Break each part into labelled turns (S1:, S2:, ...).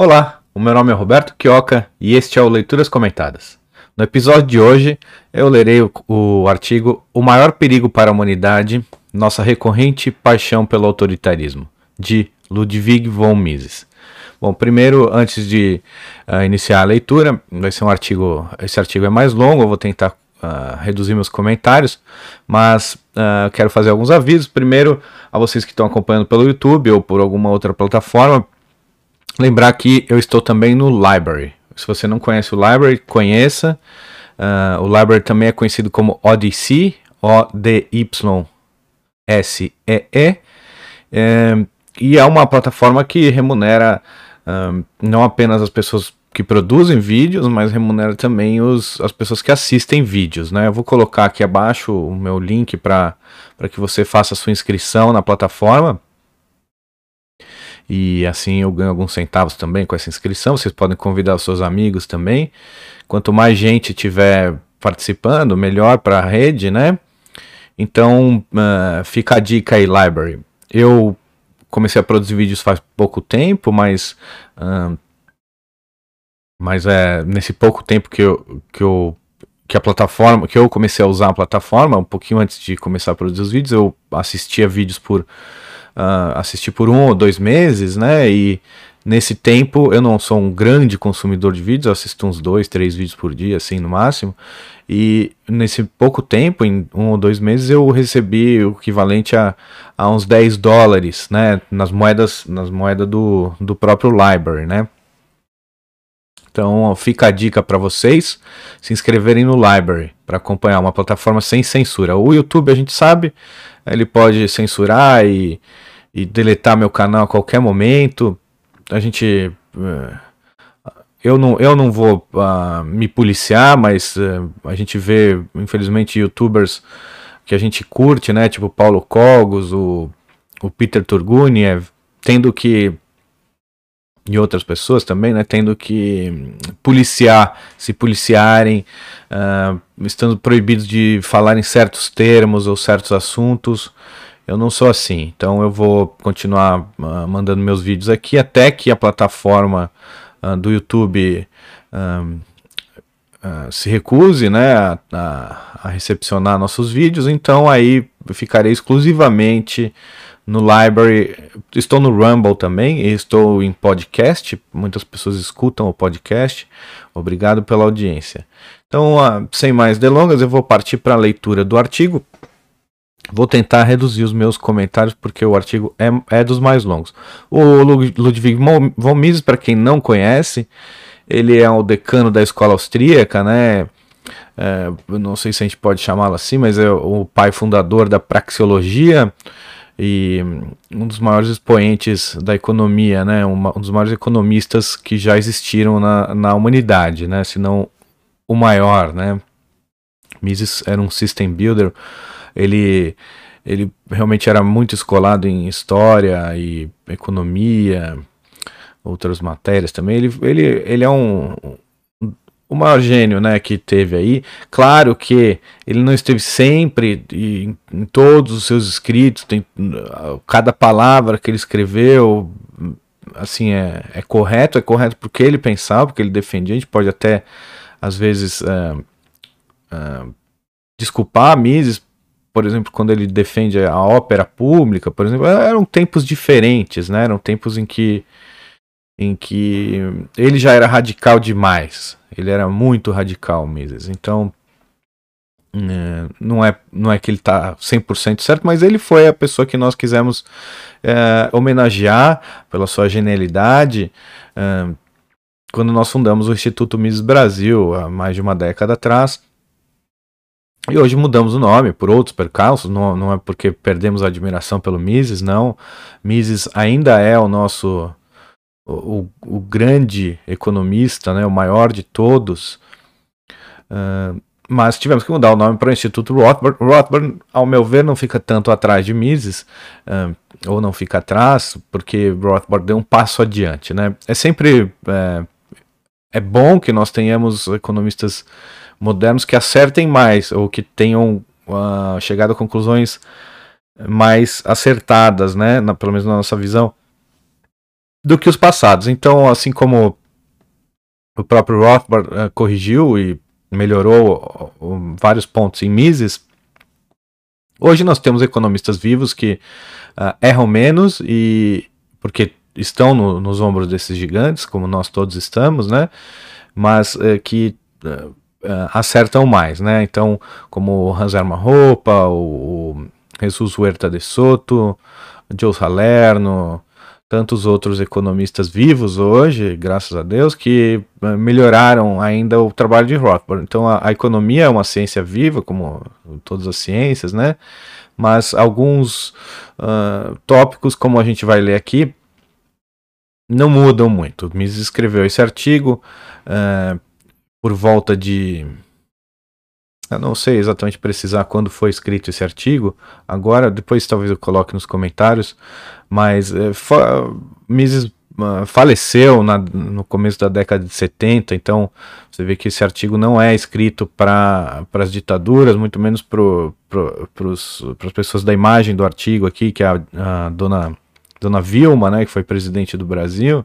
S1: Olá, o meu nome é Roberto Quioca e este é o Leituras Comentadas. No episódio de hoje, eu lerei o, o, artigo O Maior Perigo para a Humanidade, Nossa Recorrente Paixão pelo Autoritarismo, de Ludwig von Mises. Bom, primeiro, antes de uh, iniciar a leitura, vai ser um artigo, esse artigo é mais longo, eu vou tentar uh, reduzir meus comentários, mas uh, quero fazer alguns avisos. Primeiro, a vocês que estão acompanhando pelo YouTube ou por alguma outra plataforma, Lembrar que eu estou também no Library. Se você não conhece o Library, conheça. Uh, o Library também é conhecido como Odyssey, O-D-Y-S-E-E. É, e é uma plataforma que remunera uh, não apenas as pessoas que produzem vídeos, mas remunera também os, as pessoas que assistem vídeos. Né? Eu vou colocar aqui abaixo o meu link para que você faça a sua inscrição na plataforma e assim eu ganho alguns centavos também com essa inscrição. Vocês podem convidar os seus amigos também. Quanto mais gente tiver participando, melhor para a rede, né? Então uh, fica a dica aí, Library. Eu comecei a produzir vídeos faz pouco tempo, mas uh, mas é nesse pouco tempo que eu, que eu que a plataforma, que eu comecei a usar a plataforma, um pouquinho antes de começar a produzir os vídeos, eu assistia vídeos por uh, assisti por um ou dois meses, né? E nesse tempo eu não sou um grande consumidor de vídeos, assisto uns dois, três vídeos por dia, assim, no máximo. E nesse pouco tempo, em um ou dois meses, eu recebi o equivalente a, a uns 10 dólares, né? Nas moedas, nas moedas do, do próprio library, né? Então fica a dica para vocês se inscreverem no Library para acompanhar uma plataforma sem censura. O YouTube a gente sabe, ele pode censurar e e deletar meu canal a qualquer momento. A gente. Eh, eu não, eu não vou uh, me policiar, mas uh, a gente vê, infelizmente, youtubers que a gente curte, né? Tipo Paulo Cogos, o, o Peter Turguniev, tendo que. E outras pessoas também, né? Tendo que policiar, se policiarem, uh, estando proibidos de falar em certos termos ou certos assuntos. Eu não sou assim, então eu vou continuar uh, mandando meus vídeos aqui até que a plataforma uh, do YouTube uh, se recuse né, a, a, recepcionar nossos vídeos, então aí ficarei exclusivamente no Library. Estou no Rumble também e estou em podcast. Muitas pessoas escutam o podcast. Obrigado pela audiência. Então, sem mais delongas, eu vou partir para a leitura do artigo. Vou tentar reduzir os meus comentários porque o artigo é, é dos mais longos. O Ludwig von Mises, para quem não conhece, ele é o decano da escola austríaca, né? É, não sei se a gente pode chamá-lo assim, mas é o pai fundador da praxeologia e um dos maiores expoentes da economia, né? Um, um dos maiores economistas que já existiram na, na humanidade, né? Se não o maior, né? Mises era um system builder ele, ele realmente era muito escolado em história e economia, outras matérias também. Ele, ele, ele é um, o maior gênio né, que teve aí. Claro que ele não esteve sempre em, em, todos os seus escritos, tem, cada palavra que ele escreveu assim é, é correto, é correto porque ele pensava, porque ele defendia. A gente pode até às vezes é, é, desculpar Mises por exemplo, quando ele defende a ópera pública, por exemplo, eram tempos diferentes, né? Eram tempos em que em que ele já era radical demais. Ele era muito radical, Mises. Então, é, não, é, não é que ele está 100% certo, mas ele foi a pessoa que nós quisemos é, homenagear pela sua genialidade. É, quando nós fundamos o Instituto Mises Brasil, há mais de uma década atrás, e hoje mudamos o nome por outros percalços, não, não é porque perdemos a admiração pelo Mises, não. Mises ainda é o nosso, o, o grande economista, né, o maior de todos. Uh, mas tivemos que mudar o nome para o Instituto Rothbard. Rothbard, ao meu ver, não fica tanto atrás de Mises, uh, ou não fica atrás, porque Rothbard deu um passo adiante. Né? É sempre é, é bom que nós tenhamos economistas modernos que acertem mais ou que tenham uh, chegado a conclusões mais acertadas, né? Na, pelo menos na nossa visão. do que os passados. Então, assim como o próprio Rothbard uh, corrigiu e melhorou uh, vários pontos em Mises, hoje nós temos economistas vivos que uh, erram menos e porque estão no, nos ombros desses gigantes, como nós todos estamos, né? Mas uh, que uh, acertam mais, né? Então, como o Hans Hoppe, o, o Jesus Huerta de Soto, Joe Salerno, tantos outros economistas vivos hoje, graças a Deus, que melhoraram ainda o trabalho de Rothbard. Então, a, a economia é uma ciência viva, como todas as ciências, né? Mas alguns uh, tópicos, como a gente vai ler aqui, não mudam muito. Mises escreveu esse artigo uh, por volta de. Eu não sei exatamente precisar quando foi escrito esse artigo. Agora, depois talvez eu coloque nos comentários. Mas uh, Mises uh, faleceu na, no começo da década de 70, então você vê que esse artigo não é escrito para as ditaduras, muito menos para pro, as pessoas da imagem do artigo aqui, que é a, a dona Dona Vilma, né, que foi presidente do Brasil,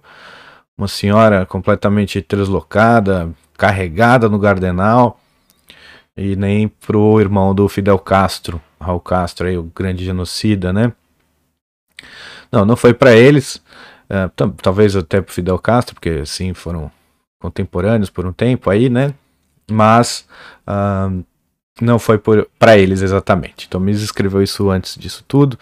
S1: uma senhora completamente translocada, carregada no Gardenal, e nem pro irmão do Fidel Castro, Raul Castro, aí, o grande genocida, né? Não, não foi para eles, uh, talvez até pro Fidel Castro, porque assim foram contemporâneos por um tempo aí, né? Mas uh, não foi para eles exatamente. Então, Mises escreveu isso antes disso tudo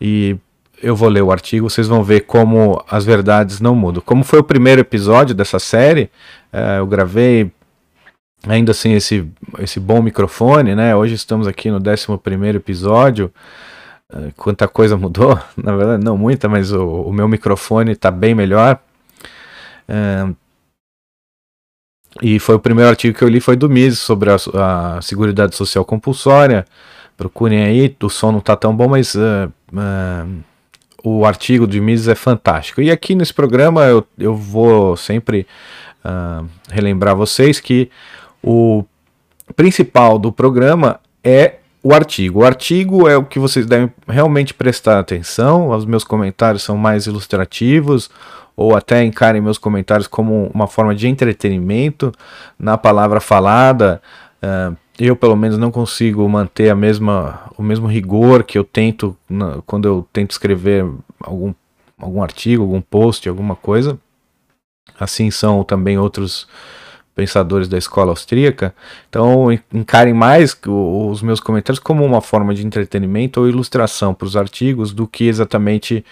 S1: e eu vou ler o artigo, vocês vão ver como as verdades não mudam. Como foi o primeiro episódio dessa série, é, eu gravei ainda assim esse, esse bom microfone, né? Hoje estamos aqui no 11 primeiro episódio. É, quanta coisa mudou, na verdade não muita, mas o, o meu microfone está bem melhor. É, e foi o primeiro artigo que eu li, foi do Mises, sobre a, a Seguridade Social Compulsória. Procurem aí, o som não está tão bom, mas uh, o artigo de Mises é fantástico. E aqui nesse programa eu, eu vou sempre uh, relembrar vocês que o principal do programa é o artigo. O artigo é o que vocês devem realmente prestar atenção. Os meus comentários são mais ilustrativos, ou até encarem meus comentários como uma forma de entretenimento na palavra falada. Uh, eu pelo menos não consigo manter a mesma, o mesmo rigor que eu tento na, quando eu tento escrever algum, algum artigo, algum post, alguma coisa. Assim são também outros pensadores da escola austríaca. Então encarem mais os meus comentários como uma forma de entretenimento ou ilustração para os artigos do que exatamente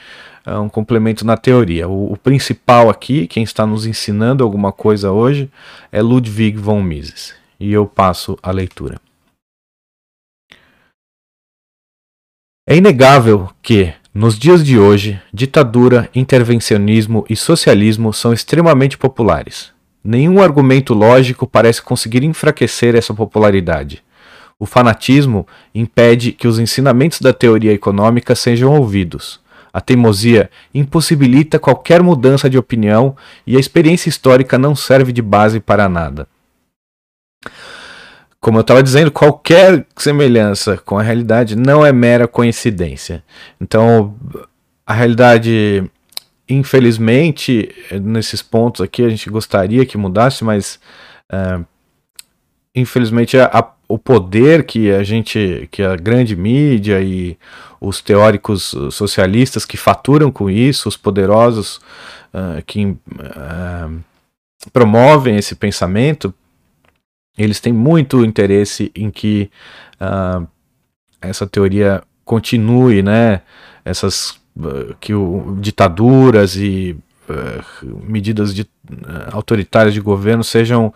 S1: uh, um complemento na teoria. O, o, principal aqui, quem está nos ensinando alguma coisa hoje, é Ludwig von Mises e eu passo a leitura. É inegável que, nos dias de hoje, ditadura, intervencionismo e socialismo são extremamente populares. Nenhum argumento lógico parece conseguir enfraquecer essa popularidade. O fanatismo impede que os ensinamentos da teoria econômica sejam ouvidos. A teimosia impossibilita qualquer mudança de opinião e a experiência histórica não serve de base para nada. Como eu estava dizendo, qualquer semelhança com a realidade não é mera coincidência. Então, a realidade, infelizmente, nesses pontos aqui a gente gostaria que mudasse, mas uh, infelizmente a, a, o poder que a gente, que a grande mídia e os teóricos socialistas que faturam com isso, os poderosos uh, que uh, promovem esse pensamento, eles têm muito interesse em que uh, essa teoria continue, né? Essas uh, que o, ditaduras e uh, medidas de, autoritárias de governo sejam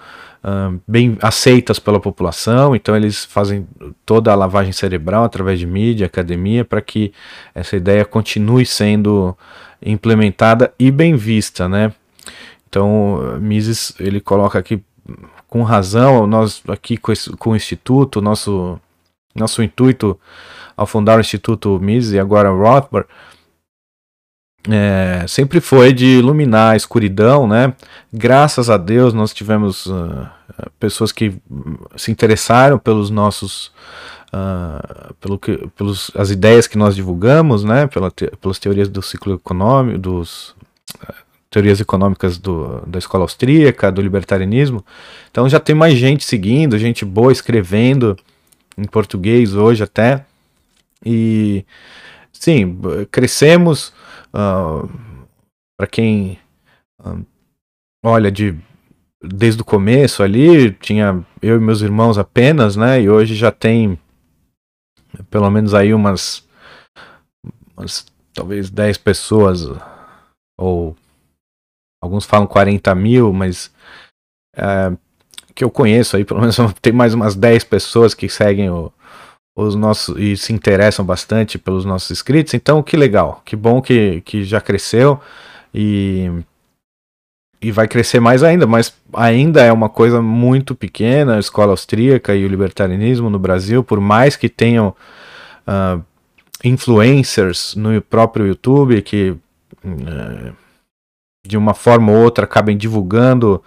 S1: bem aceitas pela população. Então eles fazem toda a lavagem cerebral através de mídia, academia, para que essa ideia continue sendo implementada e bem vista, né? Então Mises ele coloca aqui com razão, nós aqui com, esse, com o Instituto, nosso, nosso intuito ao fundar o Instituto Mises e agora Rothbard, é, sempre foi de iluminar a escuridão, né? Graças a Deus nós tivemos uh, pessoas que se interessaram pelos nossos, uh, pelo que, pelos as ideias que nós divulgamos, né? Pela te, pelas teorias do ciclo econômico, dos teorias econômicas do, da escola austríaca, do libertarianismo. Então já tem mais gente seguindo, gente boa escrevendo em português hoje até. E sim, crescemos. Uh, Para quem uh, olha de desde o começo ali, tinha eu e meus irmãos apenas, né? E hoje já tem pelo menos aí umas, umas talvez 10 pessoas, ou alguns falam 40 mil, mas é, que eu conheço aí, pelo menos tem mais umas 10 pessoas que seguem o, os nossos e se interessam bastante pelos nossos inscritos. Então, que legal, que bom que, que já cresceu e, e vai crescer mais ainda, mas ainda é uma coisa muito pequena a escola austríaca e o libertarianismo no Brasil, por mais que tenham uh, influencers no próprio YouTube que uh, de uma forma ou outra acabem divulgando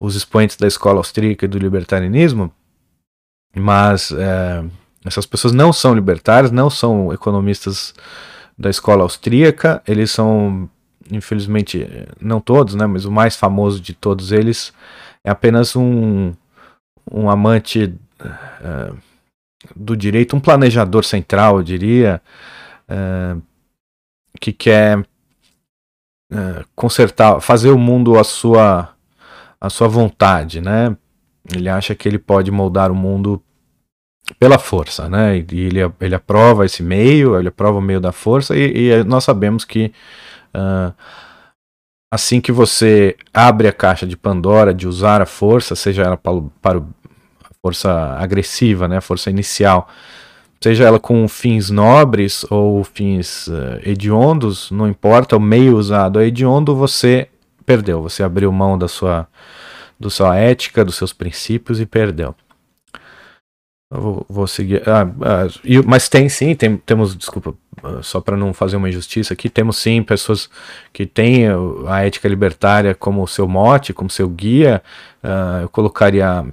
S1: os expoentes da escola austríaca e do libertarianismo, mas uh, essas pessoas não são libertários, não são economistas da escola austríaca, eles são, infelizmente, não todos, né, mas o mais famoso de todos eles é apenas um, um amante uh, do direito, um planejador central, eu diria, uh, que quer uh, consertar, fazer o mundo a sua, a sua vontade, né? Ele acha que ele pode moldar o mundo pela força, né? E ele, ele aprova esse meio, ele aprova o meio da força, e, e nós sabemos que uh, assim que você abre a caixa de Pandora de usar a força, seja ela para, para a força agressiva, né? A força inicial, seja ela com fins nobres ou fins uh, hediondos, não importa, o meio usado é hediondo, você perdeu, você abriu mão da sua, da sua ética, dos seus princípios e perdeu. Vou, seguir. Ah, ah, mas tem sim, tem, temos, desculpa, ah, só para não fazer uma injustiça aqui, temos sim pessoas que têm a ética libertária como seu mote, como seu guia. Uh, eu colocaria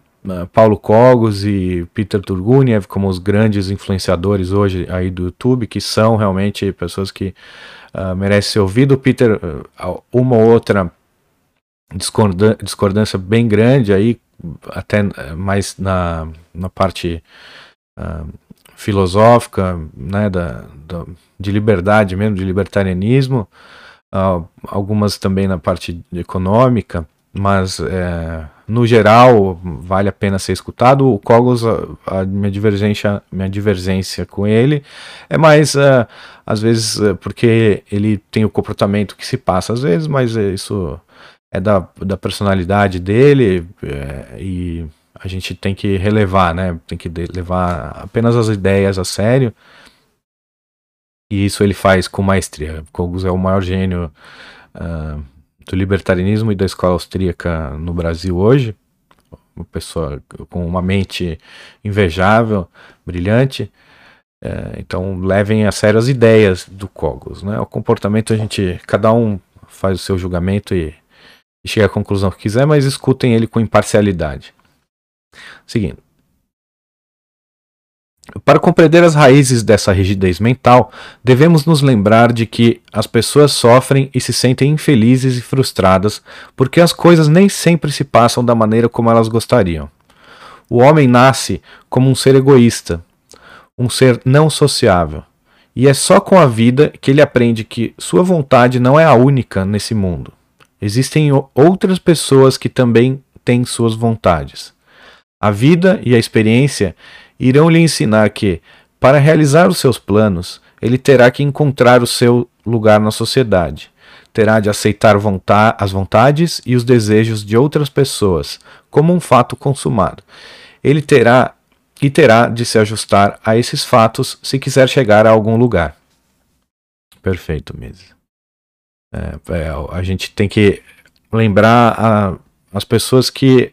S1: Paulo Cogos e Peter Turguniev como os grandes influenciadores hoje aí do YouTube, que são realmente pessoas que uh, merecem ser ouvido. Peter, uma ou outra discordância bem grande aí até eh, mais na, na parte uh, filosófica, né, da, da, de liberdade mesmo, de libertarianismo, uh, algumas também na parte econômica, mas é, no geral vale a pena ser escutado. O Cogos, a, a minha divergência, minha divergência com ele é mais uh, às vezes porque ele tem o comportamento que se passa às vezes, mas isso é da, da personalidade dele é, e a gente tem que relevar, né? Tem que levar apenas as ideias a sério. E isso ele faz com maestria. Kogos é o maior gênio uh, do libertarianismo e da escola austríaca no Brasil hoje. Uma pessoa com uma mente invejável, brilhante. Uh, então levem a sério as ideias do Kogos, né? O comportamento a gente, cada um faz o seu julgamento e e chegue à conclusão que quiser, mas escutem ele com imparcialidade. Seguindo. Para compreender as raízes dessa rigidez mental, devemos nos lembrar de que as pessoas sofrem e se sentem infelizes e frustradas porque as coisas nem sempre se passam da maneira como elas gostariam. O homem nasce como um ser egoísta, um ser não sociável, e é só com a vida que ele aprende que sua vontade não é a única nesse mundo. Existem outras pessoas que também têm suas vontades. A vida e a experiência irão lhe ensinar que, para realizar os seus planos, ele terá que encontrar o seu lugar na sociedade. Terá de aceitar as vontades e os desejos de outras pessoas como um fato consumado. Ele terá e terá de se ajustar a esses fatos se quiser chegar a algum lugar. Perfeito, Misa. É, é, a gente tem que lembrar a, as pessoas que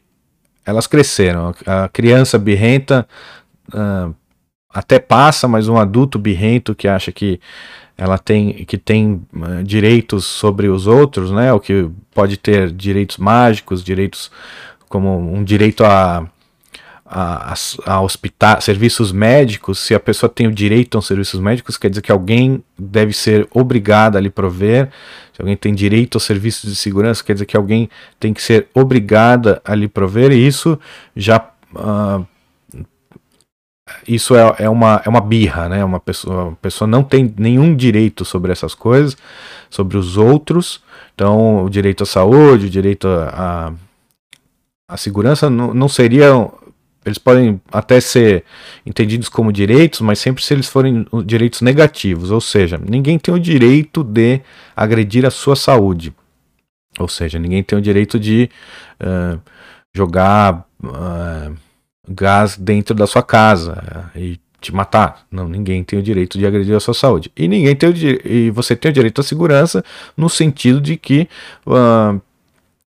S1: elas cresceram. A criança birrenta uh, até passa, mas um adulto birrento que acha que ela tem que tem uh, direitos sobre os outros, né? O que pode ter direitos mágicos, direitos como um direito a, a, a hospital, serviços médicos, se a pessoa tem o direito a serviços médicos, quer dizer que alguém deve ser obrigado a lhe prover. Se alguém tem direito aos serviços de segurança, quer dizer que alguém tem que ser obrigada a lhe prover, e isso já. Uh, isso é, é, uma, é uma birra, né? Uma pessoa, a pessoa não tem nenhum direito sobre essas coisas, sobre os outros. Então, o direito à saúde, o direito à, à segurança não, não seriam eles podem até ser entendidos como direitos, mas sempre se eles forem direitos negativos, ou seja, ninguém tem o direito de agredir a sua saúde, ou seja, ninguém tem o direito de uh, jogar uh, gás dentro da sua casa uh, e te matar. Não, ninguém tem o direito de agredir a sua saúde. E ninguém tem o e você tem o direito à segurança no sentido de que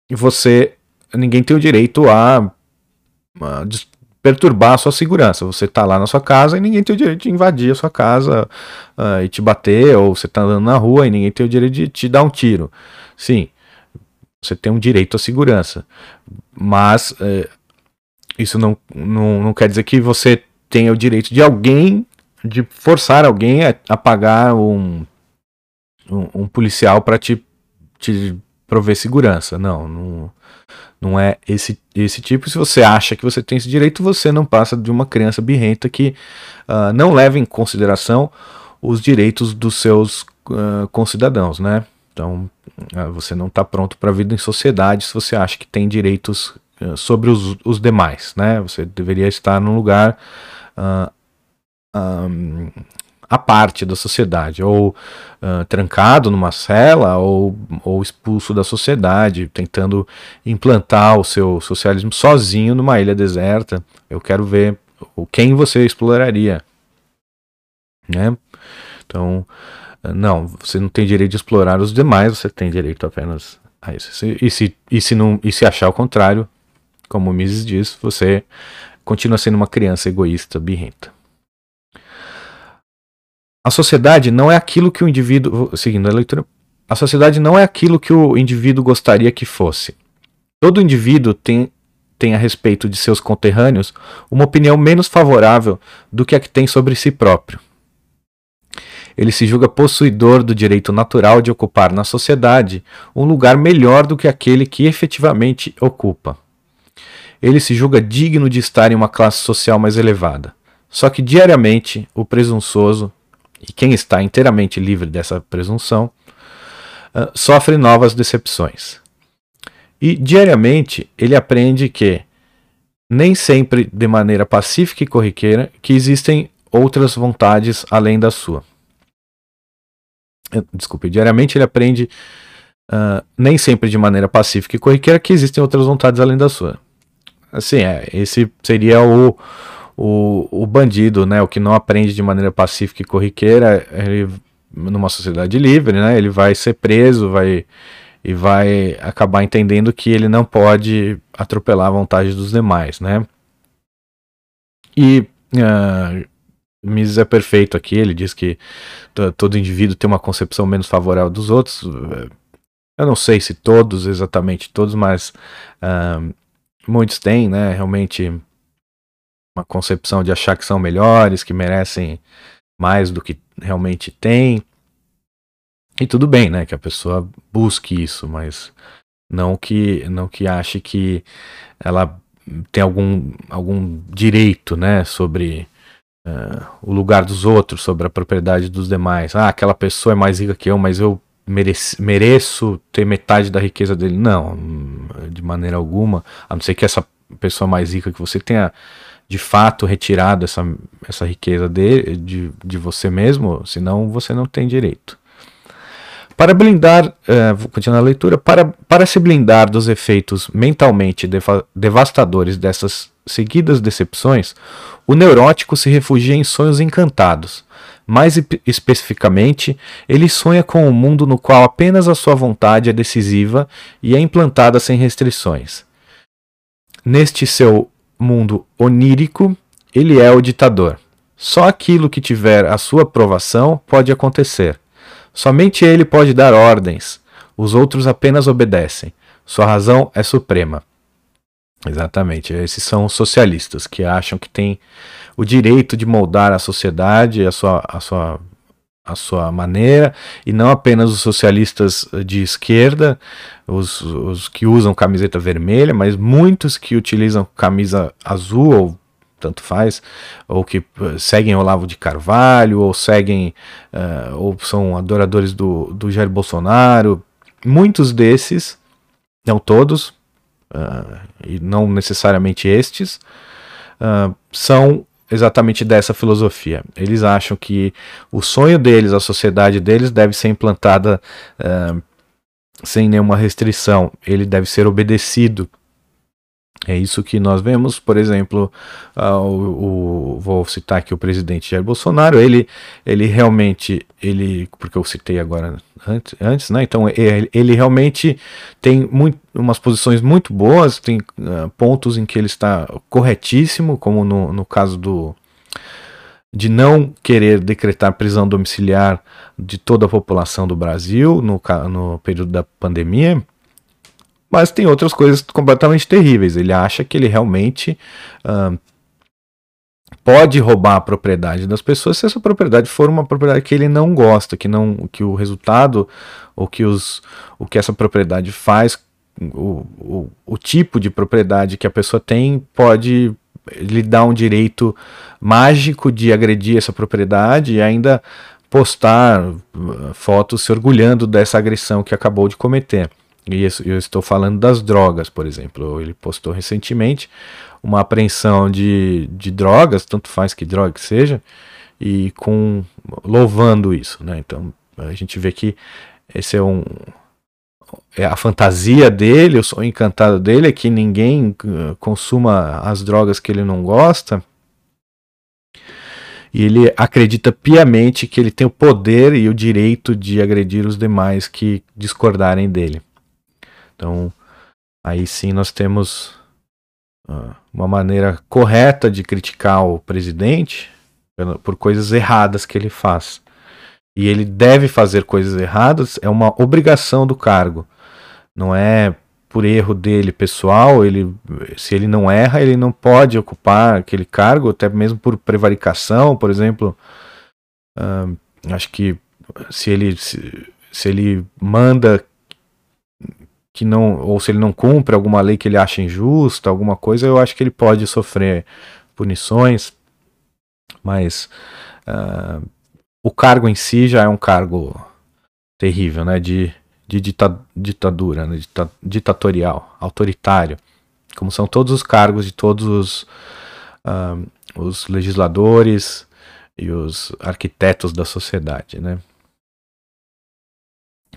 S1: você ninguém tem o direito a perturbar a sua segurança. Você está lá na sua casa e ninguém tem o direito de invadir a sua casa uh, e te bater, ou você está andando na rua e ninguém tem o direito de te dar um tiro. Sim, você tem um direito à segurança, mas uh, isso não, não, não quer dizer que você tenha o direito de alguém, de forçar alguém a, a pagar um, um, um policial para te, te prover segurança. Não, não não é esse, esse tipo. Se você acha que você tem esse direito, você não passa de uma criança birrenta que uh, não leva em consideração os direitos dos seus uh, concidadãos, né? Então, uh, você não está pronto para a vida em sociedade se você acha que tem direitos sobre os, os demais, né? Você deveria estar num lugar um, à parte da sociedade, ou uh, trancado numa cela, ou, ou expulso da sociedade, tentando implantar o seu socialismo sozinho numa ilha deserta. Eu quero ver quem você exploraria. Né? Então, não, você não tem direito de explorar os demais, você tem direito apenas a isso. E se, e se, não, e se achar o contrário, como o Mises diz, você continua sendo uma criança egoísta, birrenta. A sociedade não é aquilo que o indivíduo. Seguindo a leitura. A sociedade não é aquilo que o indivíduo gostaria que fosse. Todo indivíduo tem, tem a respeito de seus conterrâneos uma opinião menos favorável do que a que tem sobre si próprio. Ele se julga possuidor do direito natural de ocupar na sociedade um lugar melhor do que aquele que efetivamente ocupa. Ele se julga digno de estar em uma classe social mais elevada. Só que diariamente o presunçoso e quem está inteiramente livre dessa presunção, uh, sofre novas decepções. E diariamente ele aprende que, nem sempre de maneira pacífica e corriqueira, que existem outras vontades além da sua. Desculpe, diariamente ele aprende, uh, nem sempre de maneira pacífica e corriqueira, que existem outras vontades além da sua. Assim, é, esse seria o, o, o bandido, né, o que não aprende de maneira pacífica e corriqueira, ele, numa sociedade livre, né, ele vai ser preso, vai e vai acabar entendendo que ele não pode atropelar a vontade dos demais, né? E uh, Mises é perfeito aqui, ele diz que todo indivíduo tem uma concepção menos favorável dos outros. Eu não sei se todos, exatamente todos, mas uh, muitos têm, né? Realmente uma concepção de achar que são melhores, que merecem mais do que realmente têm. E tudo bem, né, que a pessoa busque isso, mas não que não que ache que ela tem algum, algum direito, né, sobre uh, o lugar dos outros, sobre a propriedade dos demais. Ah, aquela pessoa é mais rica que eu, mas eu mereço ter metade da riqueza dele. Não, de maneira alguma, a não ser que essa pessoa mais rica que você tenha de fato retirado essa, essa riqueza de, de, de você mesmo, senão você não tem direito. Para blindar, uh, vou continuar a leitura, para, para se blindar dos efeitos mentalmente devastadores dessas seguidas decepções, o neurótico se refugia em sonhos encantados. Mais especificamente, ele sonha com um mundo no qual apenas a sua vontade é decisiva e é implantada sem restrições. Neste seu mundo onírico, ele é o ditador. Só aquilo que tiver a sua aprovação pode acontecer. Somente ele pode dar ordens, os outros apenas obedecem. Sua razão é suprema. Exatamente. Esses são os socialistas que acham que tem o direito de moldar a sociedade, a sua, a sua, a sua maneira, e não apenas os socialistas de esquerda, os, os que usam camiseta vermelha, mas muitos que utilizam camisa azul ou tanto faz, ou que eh, seguem Olavo de Carvalho, ou seguem, uh, ou são adoradores do, do Jair Bolsonaro. Muitos desses, não todos, uh, e não necessariamente estes, uh, são exatamente dessa filosofia. Eles acham que o sonho deles, a sociedade deles, deve ser implantada sem nenhuma restrição, ele deve ser obedecido é isso que nós vemos, por exemplo, uh, o, o, vou citar aqui o presidente Jair Bolsonaro, ele, ele realmente, ele, porque eu citei agora antes, antes né? Então ele, ele realmente tem muito, umas posições muito boas, tem uh, pontos em que ele está corretíssimo, como no, no caso do de não querer decretar prisão domiciliar de toda a população do Brasil no, no período da pandemia mas tem outras coisas completamente terríveis. Ele acha que ele realmente uh, pode roubar a propriedade das pessoas se essa propriedade for uma propriedade que ele não gosta, que não, que o resultado ou que os, o que essa propriedade faz, o, o, o tipo de propriedade que a pessoa tem pode lhe dar um direito mágico de agredir essa propriedade e ainda postar uh, fotos se orgulhando dessa agressão que acabou de cometer. E eu estou falando das drogas, por exemplo. Ele postou recentemente uma apreensão de, de drogas, tanto faz que droga que seja, e com louvando isso, né? Então a gente vê que esse é um é a fantasia dele, o sonho encantado dele é que ninguém uh, consuma as drogas que ele não gosta. E ele acredita piamente que ele tem o poder e o direito de agredir os demais que discordarem dele. Então, aí sim nós temos uh, uma maneira correta de criticar o presidente por coisas erradas que ele faz. E ele deve fazer coisas erradas, é uma obrigação do cargo. Não é por erro dele pessoal, ele, se ele não erra, ele não pode ocupar aquele cargo, até mesmo por prevaricação, por exemplo. Uh, acho que se ele, se, se ele manda que não, ou se ele não cumpre alguma lei que ele acha injusta, alguma coisa, eu acho que ele pode sofrer punições, mas uh, o cargo em si já é um cargo terrível, né, de, de dita, ditadura, né, dita, ditatorial, autoritário, como são todos os cargos de todos os, uh, os legisladores e os arquitetos da sociedade, né.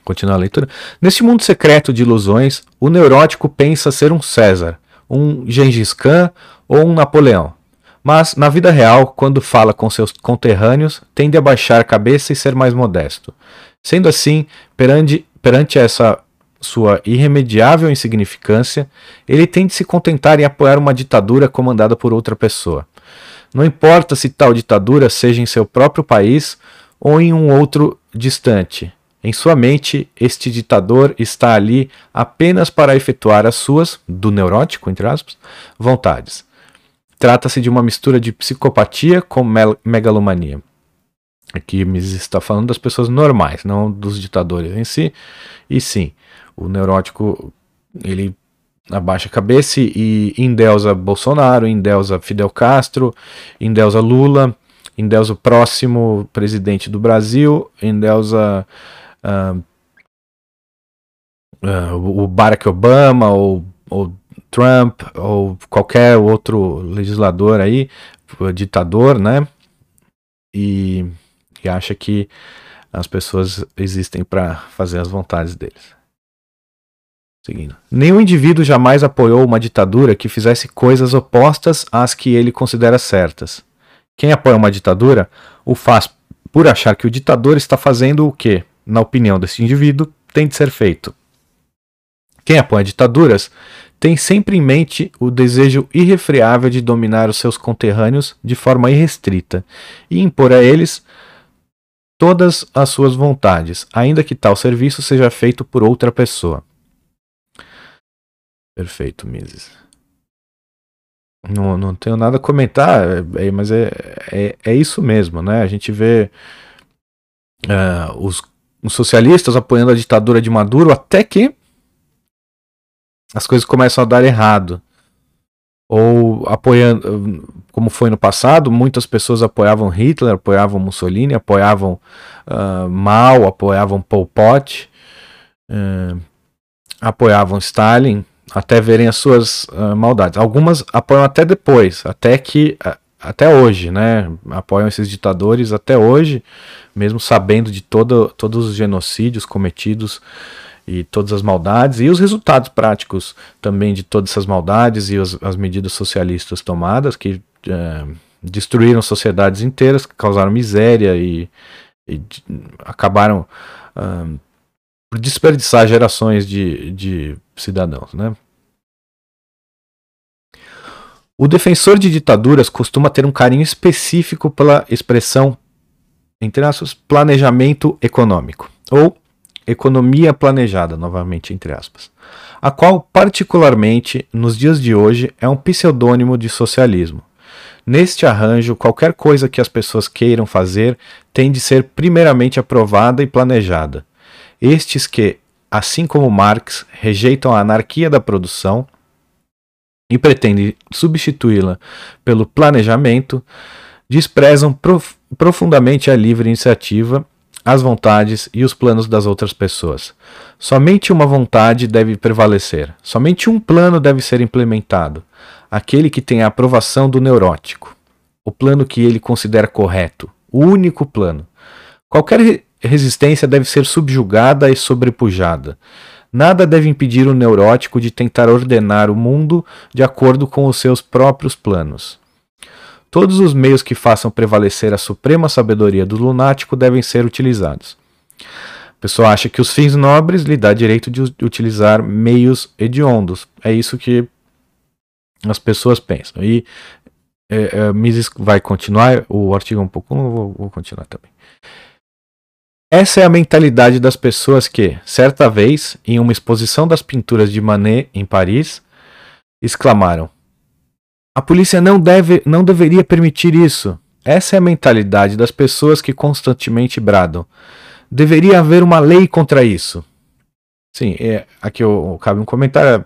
S1: Continuar a leitura. Neste mundo secreto de ilusões, o neurótico pensa ser um César, um Gengis Khan ou um Napoleão. Mas, na vida real, quando fala com seus conterrâneos, tende a baixar a cabeça e ser mais modesto. Sendo assim, perante, perante essa sua irremediável insignificância, ele tem de se contentar em apoiar uma ditadura comandada por outra pessoa. Não importa se tal ditadura seja em seu próprio país ou em um outro distante, em sua mente, este ditador está ali apenas para efetuar as suas, do neurótico, entre aspas, vontades. Trata-se de uma mistura de psicopatia com megalomania. Aqui me está falando das pessoas normais, não dos ditadores em si. E sim, o neurótico ele abaixa a cabeça e endeusa Bolsonaro, endeusa Fidel Castro, endeusa Lula, endeusa o próximo presidente do Brasil, endeusa uh, uh, o Barack Obama ou, ou Trump ou qualquer outro legislador aí, ditador, né? E, e acha que as pessoas existem para fazer as vontades deles. Seguindo. Nenhum indivíduo jamais apoiou uma ditadura que fizesse coisas opostas às que ele considera certas. Quem apoia uma ditadura o faz por achar que o ditador está fazendo o quê? Na opinião desse indivíduo, tem de ser feito. Quem apoia ditaduras tem sempre em mente o desejo irrefreável de dominar os seus conterrâneos de forma irrestrita e impor a eles todas as suas vontades, ainda que tal serviço seja feito por outra pessoa. Perfeito, Mises. Não, não tenho nada a comentar, é, mas é, é, é, isso mesmo, né? A gente vê uh, os, os socialistas apoiando a ditadura de Maduro até que as coisas começam a dar errado. Ou apoiando, como foi no passado, muitas pessoas apoiavam Hitler, apoiavam Mussolini, apoiavam uh, Mao, apoiavam Pol Pot, uh, apoiavam Stalin, até verem as suas uh, maldades. Algumas apoiam até depois, até que até hoje, né? Apoiam esses ditadores até hoje, mesmo sabendo de todo, todos os genocídios cometidos e todas as maldades e os resultados práticos também de todas essas maldades e as, as medidas socialistas tomadas que é, destruíram sociedades inteiras, causaram miséria e, e acabaram uh, por desperdiçar gerações de, de cidadãos, né? O defensor de ditaduras costuma ter um carinho específico pela expressão, entre aspas, planejamento econômico, ou economia planejada, novamente entre aspas, a qual, particularmente nos dias de hoje, é um pseudônimo de socialismo. Neste arranjo, qualquer coisa que as pessoas queiram fazer tem de ser primeiramente aprovada e planejada. Estes que, assim como Marx, rejeitam a anarquia da produção e pretendem substituí-la pelo planejamento, desprezam prof profundamente a livre iniciativa as vontades e os planos das outras pessoas. Somente uma vontade deve prevalecer, somente um plano deve ser implementado, aquele que tem a aprovação do neurótico, o plano que ele considera correto, o único plano. Qualquer resistência deve ser subjugada e sobrepujada. Nada deve impedir o neurótico de tentar ordenar o mundo de acordo com os seus próprios planos. Todos os meios que façam prevalecer a suprema sabedoria do lunático devem ser utilizados. A pessoa acha que os fins nobres lhe dá direito de utilizar meios hediondos. É isso que as pessoas pensam. E é, é, Mises vai continuar, o artigo é um pouco, vou, vou continuar também. Essa é a mentalidade das pessoas que, certa vez, em uma exposição das pinturas de Manet em Paris, exclamaram: a polícia não, deve, não deveria permitir isso. Essa é a mentalidade das pessoas que constantemente bradam. Deveria haver uma lei contra isso. Sim, é, aqui eu, cabe um comentário.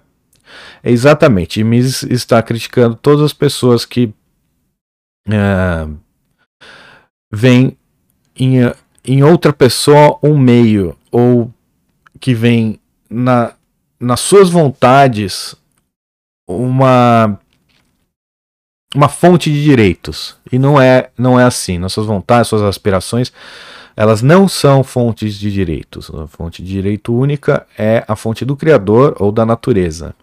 S1: É exatamente. Mises está criticando todas as pessoas que é, veem em, em outra pessoa um meio, ou que vem na, nas suas vontades uma uma fonte de direitos. E não é, não é assim. Nossas vontades, suas aspirações, elas não são fontes de direitos. A fonte de direito única é a fonte do Criador ou da natureza.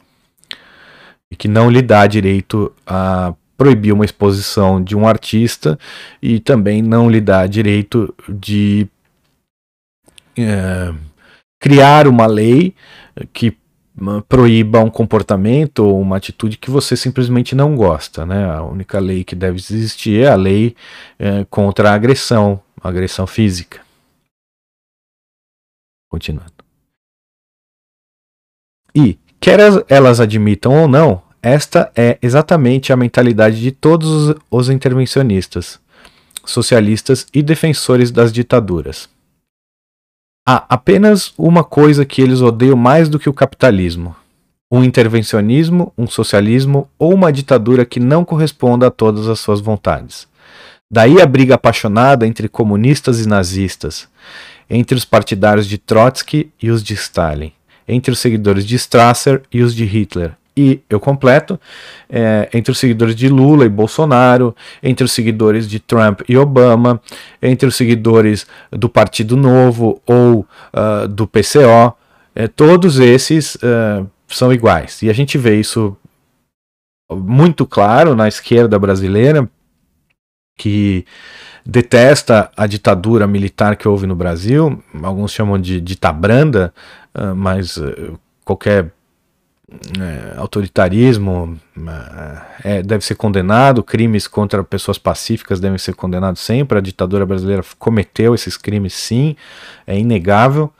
S1: E que não lhe dá direito a proibir uma exposição de um artista e também não lhe dá direito de é, criar uma lei que proíba um comportamento ou uma atitude que você simplesmente não gosta. Né? A única lei que deve existir é a lei é, contra a agressão, a agressão física. Continuando. E, quer elas admitam ou não, esta é exatamente a mentalidade de todos os intervencionistas, socialistas e defensores das ditaduras. Há apenas uma coisa que eles odeiam mais do que o capitalismo: um intervencionismo, um socialismo ou uma ditadura que não corresponda a todas as suas vontades. Daí a briga apaixonada entre comunistas e nazistas, entre os partidários de Trotsky e os de Stalin, entre os seguidores de Strasser e os de Hitler, e eu completo, é, entre os seguidores de Lula e Bolsonaro, entre os seguidores de Trump e Obama, entre os seguidores do Partido Novo ou uh, do PCO, é, todos esses uh, são iguais. E a gente vê isso muito claro na esquerda brasileira, que detesta a ditadura militar que houve no Brasil, alguns chamam de ditabranda, uh, mas qualquer é, autoritarismo é, deve ser condenado, crimes contra pessoas pacíficas devem ser condenados sempre. A ditadura brasileira cometeu esses crimes, sim, é inegável.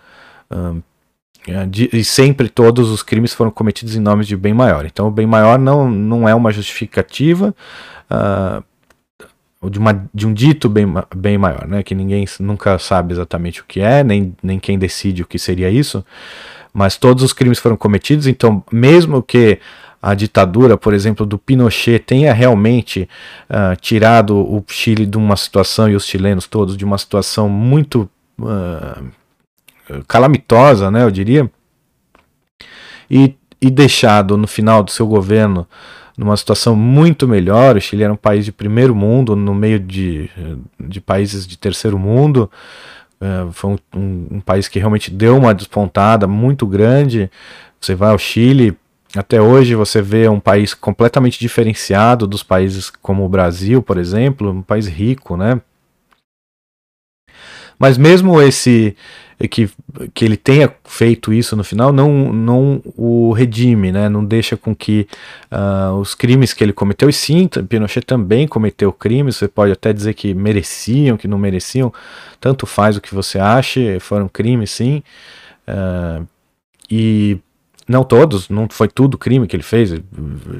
S1: é, e sempre todos os crimes foram cometidos em nome de bem maior. Então, o bem maior não, não é uma justificativa uh, de, uma, de um dito bem, bem maior, né? que ninguém nunca sabe exatamente o que é, nem, nem quem decide o que seria isso, mas todos os crimes foram cometidos, então, mesmo que a ditadura, por exemplo, do Pinochet tenha realmente uh, tirado o Chile de uma situação e os chilenos todos de uma situação muito uh, calamitosa, né, eu diria, e, e deixado no final do seu governo numa situação muito melhor. O Chile era um país de primeiro mundo, no meio de, de países de terceiro mundo. Uh, foi um, um, um, país que realmente deu uma despontada muito grande. Você vai ao Chile, até hoje você vê um país completamente diferenciado dos países como o Brasil, por exemplo, um país rico, né? Mas mesmo esse que, que ele tenha feito isso no final não, não o redime, né? não deixa com que uh, os crimes que ele cometeu, e sim, Pinochet também cometeu crimes, você pode até dizer que mereciam, que não mereciam, tanto faz o que você ache, foram crimes sim, uh, e não todos, não foi tudo crime que ele fez, ele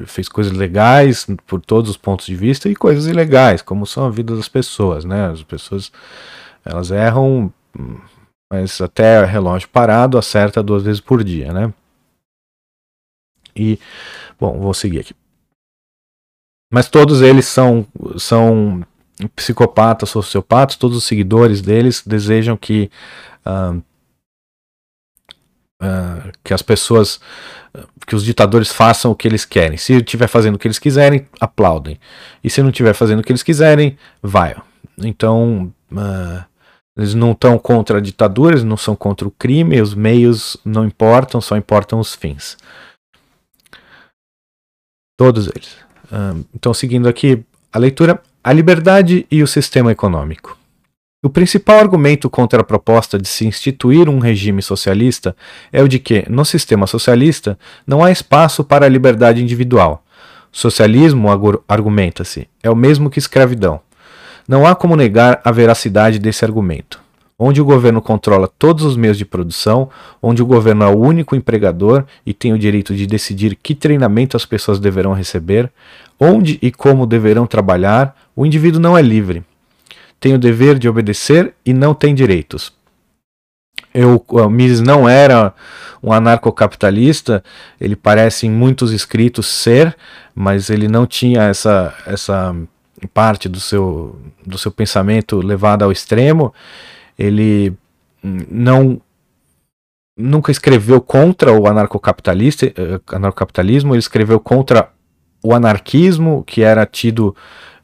S1: fez coisas legais por todos os pontos de vista e coisas ilegais, como são a vida das pessoas, né? As pessoas elas erram, mas até relógio parado acerta duas vezes por dia, né? E, bom, vou seguir aqui. Mas todos eles são, são psicopatas, sociopatas, todos os seguidores deles desejam que, uh, uh, que as pessoas, que os ditadores façam o que eles querem. Se estiver fazendo o que eles quiserem, aplaudem. E se não estiver fazendo o que eles quiserem, vai. Então, uh, eles não estão contra a ditadura, eles não são contra o crime, os meios não importam, só importam os fins. Todos eles. Então, seguindo aqui a leitura, a liberdade e o sistema econômico. O principal argumento contra a proposta de se instituir um regime socialista é o de que, no sistema socialista, não há espaço para a liberdade individual. Socialismo, argumenta-se, é o mesmo que escravidão. Não há como negar a veracidade desse argumento. Onde o governo controla todos os meios de produção, onde o governo é o único empregador e tem o direito de decidir que treinamento as pessoas deverão receber, onde e como deverão trabalhar, o indivíduo não é livre. Tem o dever de obedecer e não tem direitos. Eu, o Mises não era um anarcocapitalista, ele parece em muitos escritos ser, mas ele não tinha essa, essa parte do seu, do seu pensamento levada ao extremo, ele não nunca escreveu contra o eh, anarcocapitalismo, ele escreveu contra o anarquismo, que era tido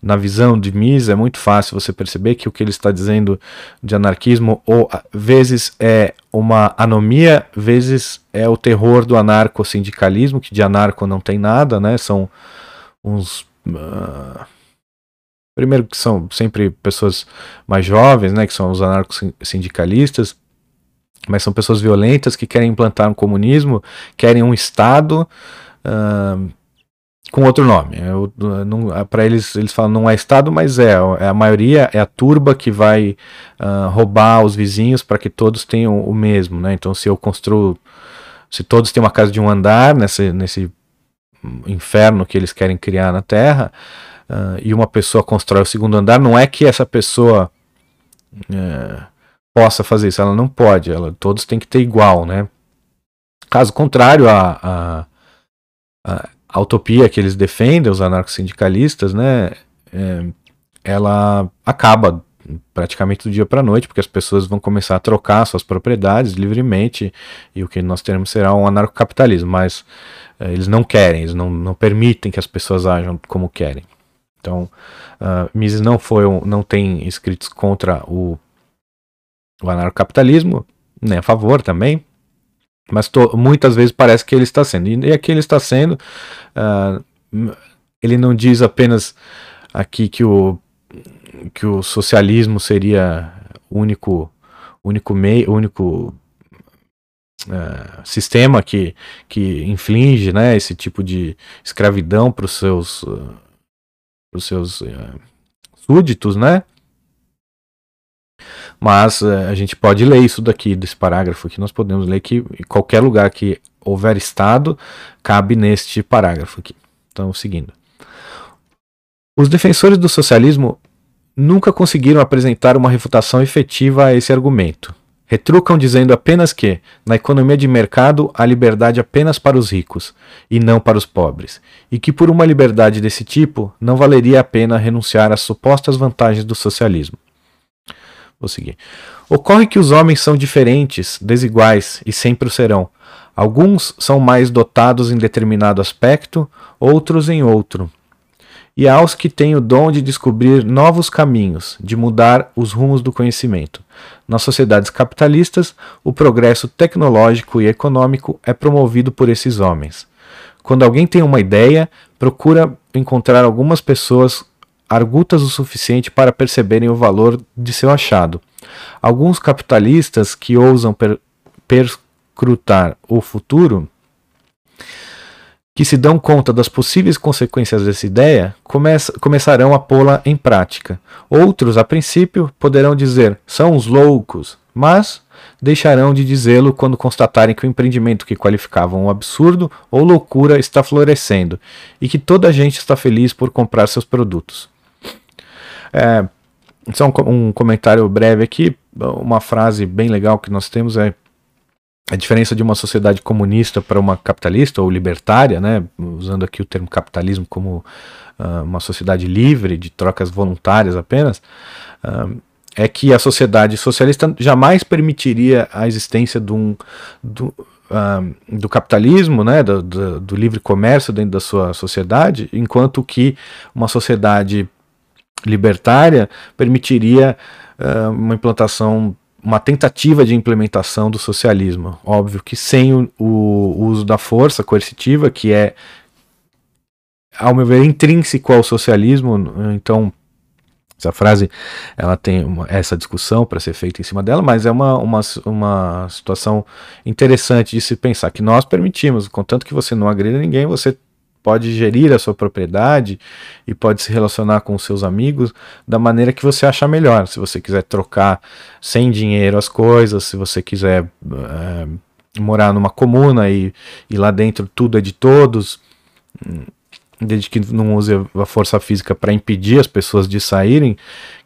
S1: na visão de Mises, é muito fácil você perceber que o que ele está dizendo de anarquismo, ou vezes é uma anomia, vezes é o terror do anarco-sindicalismo, que de anarco não tem nada, né? São uns. Uh, Primeiro que são sempre pessoas mais jovens, né, que são os anarcos-sindicalistas, mas são pessoas violentas que querem implantar um comunismo, querem um Estado uh, com outro nome. É, Para eles, eles falam não é Estado, mas é, é a maioria, é a turba que vai uh, roubar os vizinhos para que todos tenham o mesmo. Né? Então, se eu construo, se todos têm uma casa de um andar nesse, nesse inferno que eles querem criar na Terra, uh, e uma pessoa constrói o segundo andar, não é que essa pessoa uh, possa fazer isso, ela não pode, ela, todos têm que ter igual, né? Caso contrário, a, a, a, a utopia que eles defendem, os anarcosindicalistas, né, é, ela acaba praticamente do dia para a noite, porque as pessoas vão começar a trocar suas propriedades livremente e o que nós teremos será um anarcocapitalismo, mas é, eles não querem, eles não, não permitem que as pessoas ajam como querem. Então, uh, Mises não foi um, não tem escritos contra o, o anarcocapitalismo, nem a favor também, mas to, muitas vezes parece que ele está sendo. E, e aqui ele está sendo. Uh, ele não diz apenas aqui que o, que o socialismo seria único, único meio, único Uh, sistema que, que inflige né, esse tipo de escravidão para os seus uh, os seus uh, súditos, né? mas uh, a gente pode ler isso daqui, desse parágrafo aqui, nós podemos ler que em qualquer lugar que houver Estado, cabe neste parágrafo aqui. Então, seguindo. Os defensores do socialismo nunca conseguiram apresentar uma refutação efetiva a esse argumento. Retrucam dizendo apenas que, na economia de mercado, há liberdade apenas para os ricos, e não para os pobres, e que por uma liberdade desse tipo não valeria a pena renunciar às supostas vantagens do socialismo. Vou seguir. Ocorre que os homens são diferentes, desiguais e sempre o serão. Alguns são mais dotados em determinado aspecto, outros em outro e aos que têm o dom de descobrir novos caminhos, de mudar os rumos do conhecimento. Nas sociedades capitalistas, o progresso tecnológico e econômico é promovido por esses homens. Quando alguém tem uma ideia, procura encontrar algumas pessoas argutas o suficiente para perceberem o valor de seu achado. Alguns capitalistas que ousam per perscrutar o futuro que se dão conta das possíveis consequências dessa ideia começa, começarão a pô-la em prática. Outros, a princípio, poderão dizer são os loucos, mas deixarão de dizê-lo quando constatarem que o empreendimento que qualificavam um absurdo ou loucura está florescendo e que toda a gente está feliz por comprar seus produtos. É, só um, um comentário breve aqui, uma frase bem legal que nós temos é a diferença de uma sociedade comunista para uma capitalista ou libertária, né, usando aqui o termo capitalismo como uh, uma sociedade livre, de trocas voluntárias apenas, uh, é que a sociedade socialista jamais permitiria a existência de um, do, uh, do capitalismo, né, do, do, do, livre comércio dentro da sua sociedade, enquanto que uma sociedade libertária permitiria uma implantação uma tentativa de implementação do socialismo. Óbvio que sem o, o, uso da força coercitiva, que é, ao meu ver, intrínseco ao socialismo. Então, essa frase ela tem uma, essa discussão para ser feita em cima dela, mas é uma, uma, uma situação interessante de se pensar que nós permitimos, contanto que você não agrida ninguém, você pode gerir a sua propriedade e pode se relacionar com os seus amigos da maneira que você achar melhor. Se você quiser trocar sem dinheiro as coisas, se você quiser é, morar numa comuna e, e lá dentro tudo é de todos, desde que não use a força física para impedir as pessoas de saírem,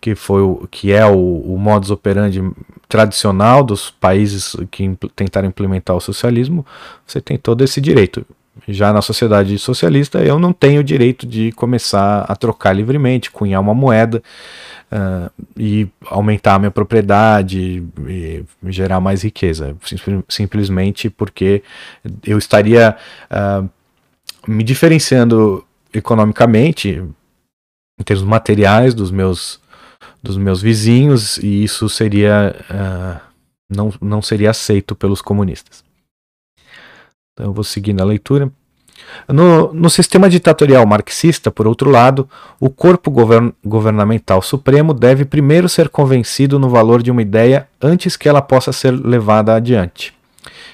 S1: que foi o que é o, o modus operandi tradicional dos países que tentaram implementar o socialismo, você tem todo esse direito. Já na sociedade socialista, eu não tenho o direito de começar a trocar livremente, cunhar uma moeda uh, e aumentar a minha propriedade e gerar mais riqueza. simplesmente porque eu estaria uh, me diferenciando economicamente, em termos materiais, dos meus, dos meus vizinhos, e isso seria. Uh, não, não seria aceito pelos comunistas. Então eu vou seguir na leitura. No, no sistema ditatorial marxista, por outro lado, o corpo govern governamental supremo deve primeiro ser convencido no valor de uma ideia antes que ela possa ser levada adiante.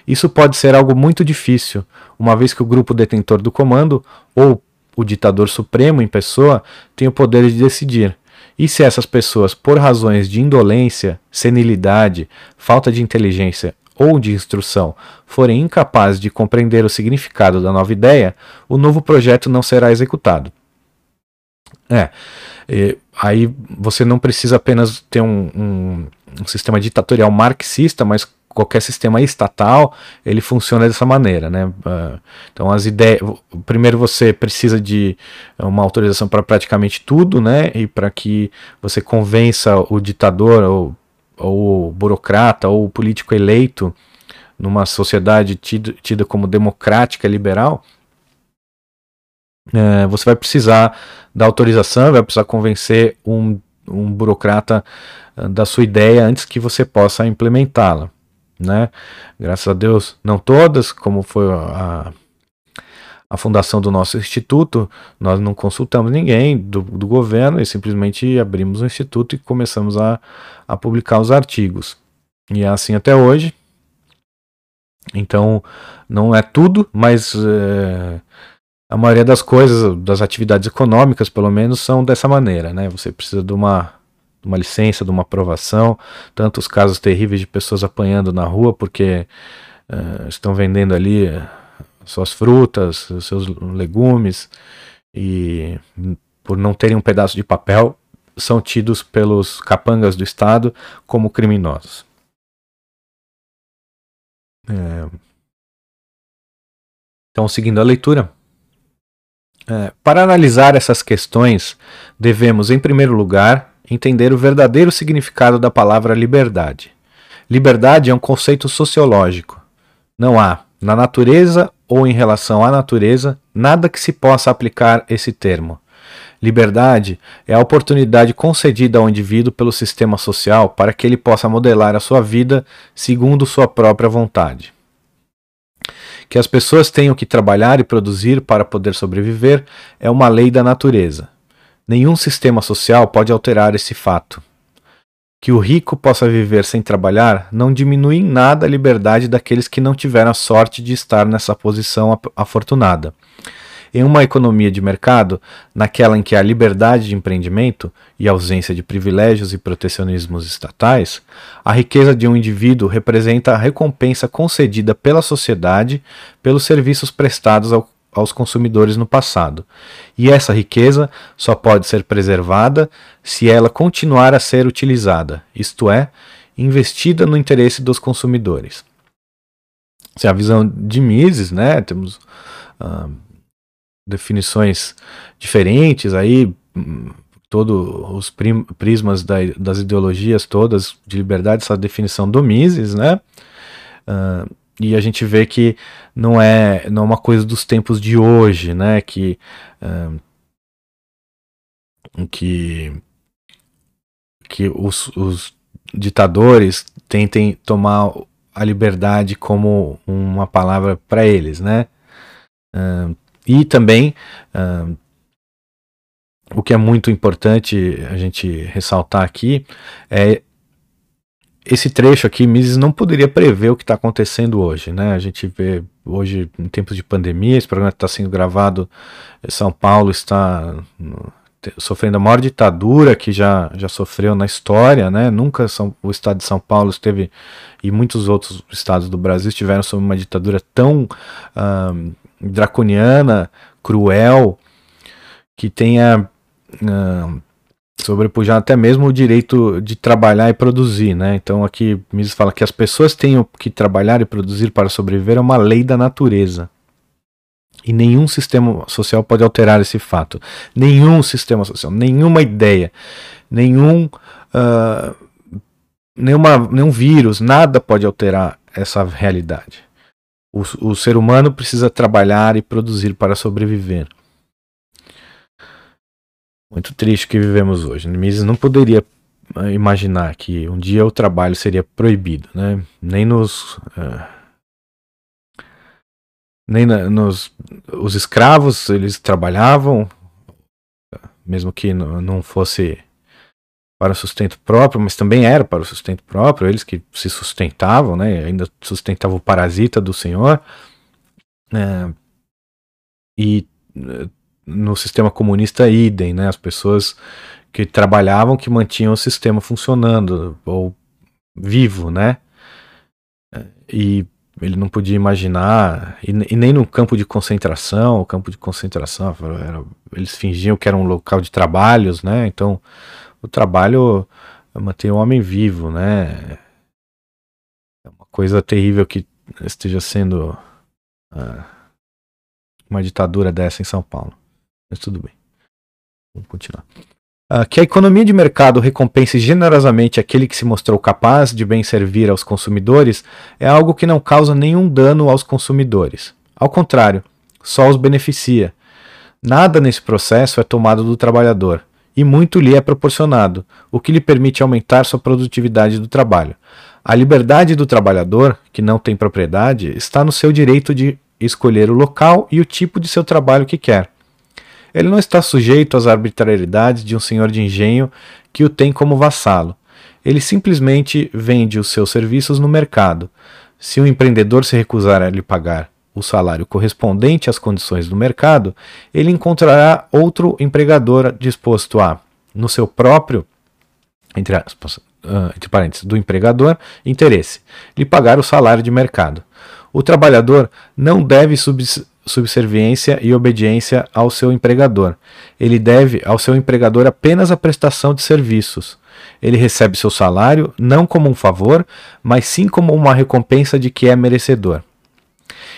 S1: Isso pode ser algo muito difícil, uma vez que o grupo detentor do comando, ou o ditador supremo em pessoa, tem o poder de decidir. E se essas pessoas, por razões de indolência, senilidade, falta de inteligência ou de instrução forem incapazes de compreender o significado da nova ideia, o novo projeto não será executado. É, aí você não precisa apenas ter um, um, um sistema ditatorial marxista, mas qualquer sistema estatal ele funciona dessa maneira, né? Ah, então as ideias, primeiro você precisa de uma autorização para praticamente tudo, né? E para que você convença o ditador ou ou burocrata ou político eleito numa sociedade tida, tida como democrática liberal, é, você vai precisar da autorização, vai precisar convencer um, um burocrata ah, da sua ideia antes que você possa implementá-la. Né? Graças a Deus, não todas, como foi a, a fundação do nosso instituto, nós não consultamos ninguém do, do governo e simplesmente abrimos o instituto e começamos a, a publicar os artigos. E é assim até hoje. Então, não é tudo, mas é, a maioria das coisas, das atividades econômicas, pelo menos, são dessa maneira. Né? Você precisa de uma, uma licença, de uma aprovação, tantos casos terríveis de pessoas apanhando na rua porque uh, estão vendendo ali suas frutas, seus legumes e por não terem um pedaço de papel são tidos pelos capangas do Estado como criminosos. É... Então, seguindo a leitura, é, para analisar essas questões, devemos, em primeiro lugar, entender o verdadeiro significado da palavra liberdade. Liberdade é um conceito sociológico. Não há, na natureza ou em relação à natureza, nada que se possa aplicar esse termo. Liberdade é a oportunidade concedida ao indivíduo pelo sistema social para que ele possa modelar a sua vida segundo sua própria vontade. Que as pessoas tenham que trabalhar e produzir para poder sobreviver é uma lei da natureza. Nenhum sistema social pode alterar esse fato. Que o rico possa viver sem trabalhar não diminui em nada a liberdade daqueles que não tiveram a sorte de estar nessa posição afortunada. Em uma economia de mercado, naquela em que há liberdade de empreendimento e ausência de privilégios e protecionismos estatais, a riqueza de um indivíduo representa a recompensa concedida pela sociedade pelos serviços prestados ao, aos consumidores no passado. E essa riqueza só pode ser preservada se ela continuar a ser utilizada, isto é, investida no interesse dos consumidores. Se a visão de Mises, né, temos uh, definições diferentes aí, todos os prismas da, das ideologias todas de liberdade, essa definição do Mises, né? Uh, e a gente vê que não é, não é uma coisa dos tempos de hoje, né? Que, uh, que, que os, os ditadores tentem tomar a liberdade como uma palavra para eles, né? Uh, e também, uh, o que é muito importante a gente ressaltar aqui é esse trecho aqui, Mises não poderia prever o que está acontecendo hoje, né? A gente vê hoje, em tempos de pandemia, esse programa está sendo gravado, São Paulo está sofrendo a maior ditadura que já, já sofreu na história, né? Nunca São, o estado de São Paulo esteve, e muitos outros estados do Brasil estiveram sob uma ditadura tão uh, draconiana, cruel, que tenha sobrepujado até mesmo o direito de trabalhar e produzir, né? Então aqui Mises fala que as pessoas tenham que trabalhar e produzir para sobreviver é uma lei da natureza. E nenhum sistema social pode alterar esse fato. Nenhum sistema social, nenhuma ideia, nenhum, uh, nenhuma, nenhum vírus, nada pode alterar essa realidade. O, o ser humano precisa trabalhar e produzir para sobreviver. Muito triste que vivemos hoje. Mises não poderia eh, imaginar que um dia o trabalho seria proibido, né? Nem nos uh, nem na, nos os escravos eles trabalhavam, mesmo que não fosse para o sustento próprio, mas também era para o sustento próprio, eles que se sustentavam, né, ainda sustentavam o parasita do Senhor. É, e no sistema comunista, idem, né, as pessoas que trabalhavam que mantinham o sistema funcionando, ou vivo, né, é, e ele não podia imaginar, e, e, nem no campo de concentração, o campo de concentração, era, eles fingiam que era um local de trabalhos, né, então o trabalho mantém o homem vivo, né? É uma coisa terrível que esteja sendo uh, uma ditadura dessa em São Paulo. Mas tudo bem. Vamos continuar. Uh, que a economia de mercado recompense generosamente aquele que se mostrou capaz de bem servir aos consumidores é algo que não causa nenhum dano aos consumidores. Ao contrário, só os beneficia. Nada nesse processo é tomado do trabalhador e muito lhe é proporcionado, o que lhe permite aumentar sua produtividade do trabalho. A liberdade do trabalhador, que não tem propriedade, está no seu direito de escolher o local e o tipo de seu trabalho que quer. Ele não está sujeito às arbitrariedades de um senhor de engenho que o tem como vassalo. Ele simplesmente vende os seus serviços no mercado. Se o empreendedor se recusar a lhe pagar o salário correspondente às condições do mercado, ele encontrará outro empregador disposto a, no seu próprio entre aspas, uh, entre parênteses, do empregador, interesse, lhe pagar o salário de mercado. O trabalhador não deve subs subserviência e obediência ao seu empregador. Ele deve ao seu empregador apenas a prestação de serviços. Ele recebe seu salário não como um favor, mas sim como uma recompensa de que é merecedor.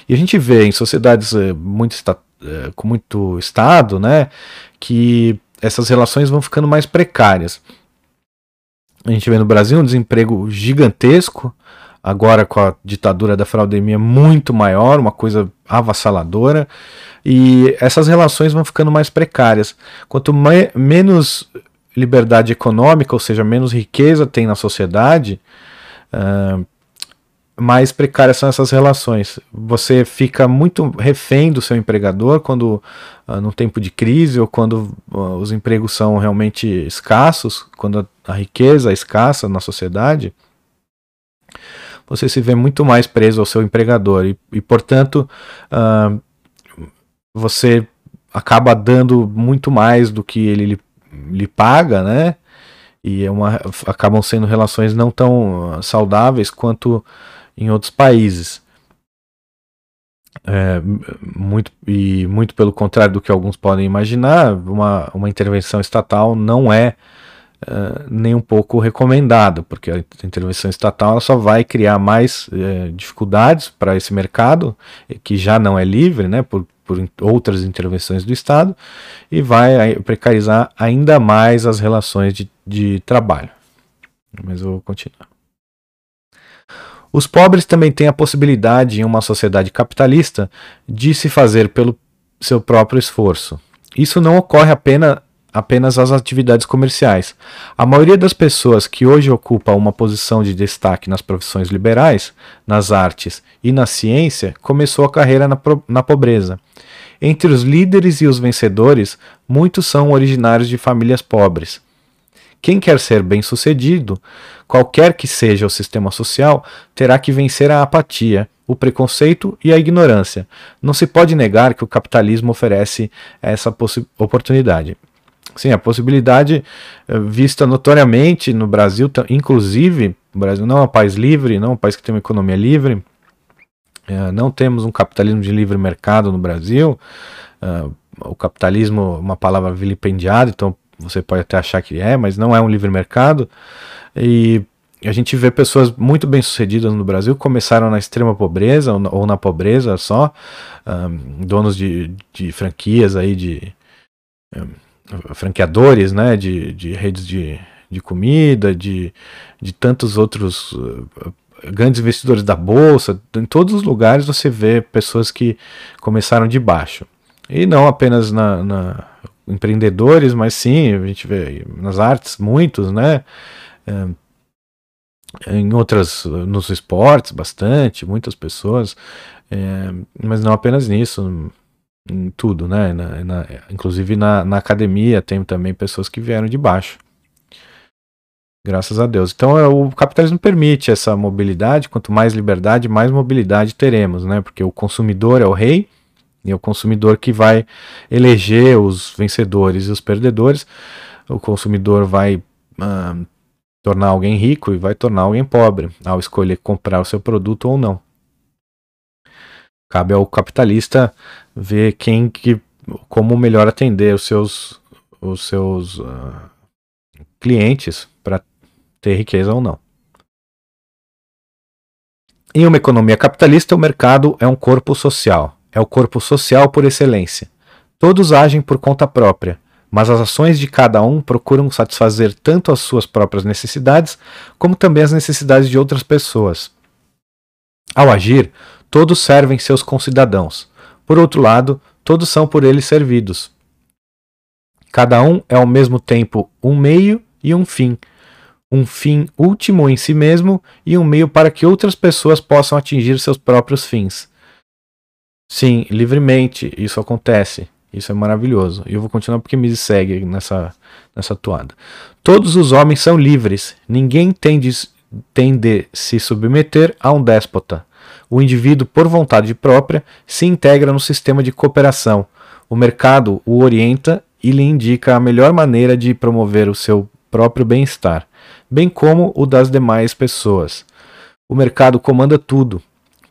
S1: E a gente vê em sociedades eh, muito eh, com muito Estado, né, que essas relações vão ficando mais precárias. A gente vê no Brasil um desemprego gigantesco, agora com a ditadura da fraudemia muito maior, uma coisa avassaladora, e essas relações vão ficando mais precárias. Quanto mais, menos liberdade econômica, ou seja, menos riqueza tem na sociedade, uh, mais precárias são essas relações. Você fica muito refém do seu empregador quando, uh, no tempo de crise, ou quando uh, os empregos são realmente escassos, quando a, a riqueza é escassa na sociedade você se vê muito mais preso ao seu empregador e, e portanto, uh, você acaba dando muito mais do que ele lhe, lhe paga, né? E é uma, acabam sendo relações não tão saudáveis quanto em outros países. É, muito, e muito pelo contrário do que alguns podem imaginar, uma, uma intervenção estatal não é uh, nem um pouco recomendado, porque a intervenção estatal só vai criar mais uh, dificuldades para esse mercado, que já não é livre, né, por, por outras intervenções do Estado, e vai precarizar ainda mais as relações de, de trabalho. Mas eu vou continuar. Os pobres também têm a possibilidade, em uma sociedade capitalista, de se fazer pelo seu próprio esforço. Isso não ocorre apenas, apenas às atividades comerciais. A maioria das pessoas que hoje ocupa uma posição de destaque nas profissões liberais, nas artes e na ciência começou a carreira na, na pobreza. Entre os líderes e os vencedores, muitos são originários de famílias pobres. Quem quer ser bem-sucedido, qualquer que seja o sistema social, terá que vencer a apatia, o preconceito e a ignorância. Não se pode negar que o capitalismo oferece essa oportunidade. Sim, a possibilidade eh, vista notoriamente no Brasil, inclusive, o Brasil não é um país livre, não é um país que tem uma economia livre, eh, não temos um capitalismo de livre mercado no Brasil, eh, o capitalismo é uma palavra vilipendiada, então você pode até achar que é, mas não é um livre mercado, e a gente vê pessoas muito bem sucedidas no Brasil começaram na extrema pobreza ou na pobreza só, donos de, de franquias aí de franqueadores né, de, de redes de, de comida, de, de tantos outros uh, grandes investidores da bolsa, em todos os lugares você vê pessoas que começaram de baixo. E não apenas na, na empreendedores, mas sim, a gente vê nas artes muitos, né? É, em outras, nos esportes, bastante, muitas pessoas, é, mas não apenas nisso, em tudo, né? Na, na, inclusive na, na, academia tem também pessoas que vieram de baixo. Graças a Deus. Então é, o capitalismo permite essa mobilidade. Quanto mais liberdade, mais mobilidade teremos, né? Porque o consumidor é o rei e é o consumidor que vai eleger os vencedores e os perdedores. O consumidor vai uh, tornar alguém rico e vai tornar alguém pobre ao escolher comprar o seu produto ou não. Cabe ao capitalista ver quem que como melhor atender os seus os seus uh, clientes para ter riqueza ou não. Em uma economia capitalista, o mercado é um corpo social, é o corpo social por excelência. Todos agem por conta própria, mas as ações de cada um procuram satisfazer tanto as suas próprias necessidades, como também as necessidades de outras pessoas. Ao agir, todos servem seus concidadãos. Por outro lado, todos são por eles servidos. Cada um é ao mesmo tempo um meio e um fim, um fim último em si mesmo e um meio para que outras pessoas possam atingir seus próprios fins. Sim, livremente isso acontece. Isso é maravilhoso. E eu vou continuar porque me segue nessa, nessa toada. Todos os homens são livres. Ninguém tem de, tem de se submeter a um déspota o indivíduo, por vontade própria, se integra no sistema de cooperação. O mercado o orienta e lhe indica a melhor maneira de promover o seu próprio bem-estar, bem como o das demais pessoas. O mercado comanda tudo.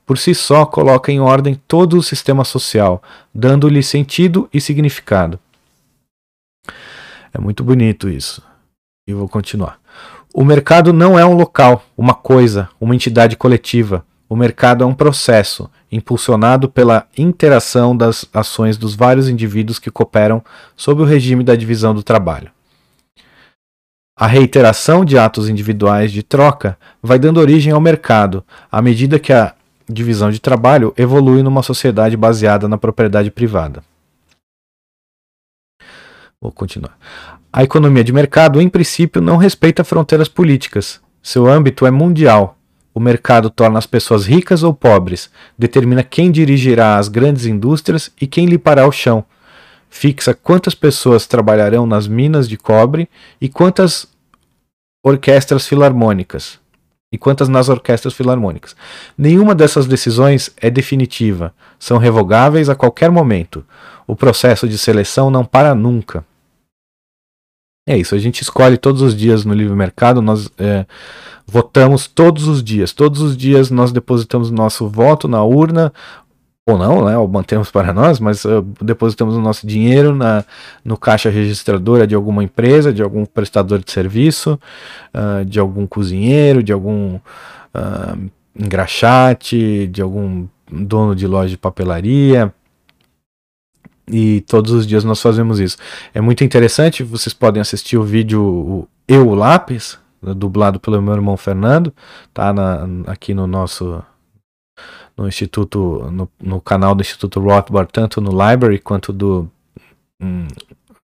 S1: Por si só, coloca em ordem todo o sistema social, dando-lhe sentido e significado. É muito bonito isso. E vou continuar. O mercado não é um local, uma coisa, uma entidade coletiva. O mercado é um processo, impulsionado pela interação das ações dos vários indivíduos que cooperam sob o regime da divisão do trabalho. A reiteração de atos individuais de troca vai dando origem ao mercado, à medida que a divisão de trabalho evolui numa sociedade baseada na propriedade privada. Vou continuar. A economia de mercado, em princípio, não respeita fronteiras políticas. Seu âmbito é mundial. O mercado torna as pessoas ricas ou pobres, determina quem dirigirá as grandes indústrias e quem limpará o chão. Fixa quantas pessoas trabalharão nas minas de cobre e quantas orquestras filarmônicas. E quantas nas orquestras filarmônicas. Nenhuma dessas decisões é definitiva, são revogáveis a qualquer momento. O processo de seleção não para nunca. É isso, a gente escolhe todos os dias no livre mercado, nós é, votamos todos os dias. Todos os dias nós depositamos nosso voto na urna, ou não, né, ou mantemos para nós, mas uh, depositamos o nosso dinheiro na, no caixa registradora de alguma empresa, de algum prestador de serviço, uh, de algum cozinheiro, de algum uh, engraxate, de algum dono de loja de papelaria, e todos os dias nós fazemos isso. É muito interessante, vocês podem assistir o vídeo Eu, Lápis, dublado pelo meu irmão Fernando, tá na, aqui no nosso no instituto no, no, canal do Instituto Rothbard, tanto no library quanto do hum,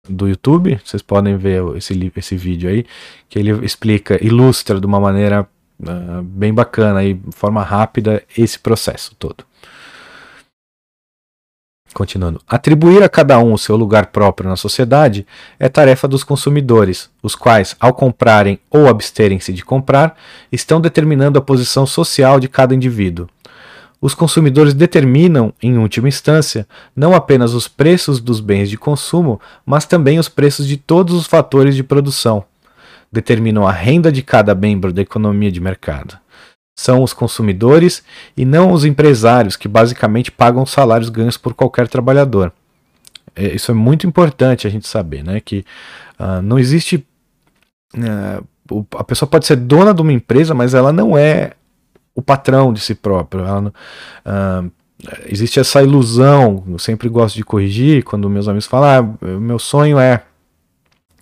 S1: do YouTube. Vocês podem ver esse esse vídeo aí que ele explica, ilustra de uma maneira uh, bem bacana e forma rápida esse processo todo. Continuando. Atribuir a cada um o seu lugar próprio na sociedade é tarefa dos consumidores, os quais, ao comprarem ou absterem-se de comprar, estão determinando a posição social de cada indivíduo. Os consumidores determinam, em última instância, não apenas os preços dos bens de consumo, mas também os preços de todos os fatores de produção. Determinam a renda de cada membro da economia de mercado são os consumidores e não os empresários, que basicamente pagam salários ganhos por qualquer trabalhador. É, isso é muito importante a gente saber, né? Que uh, não existe. Uh, a pessoa pode ser dona de uma empresa, mas ela não é o patrão de si próprio. Ela, uh, existe essa ilusão, eu sempre gosto de corrigir quando meus amigos falam: ah, meu sonho é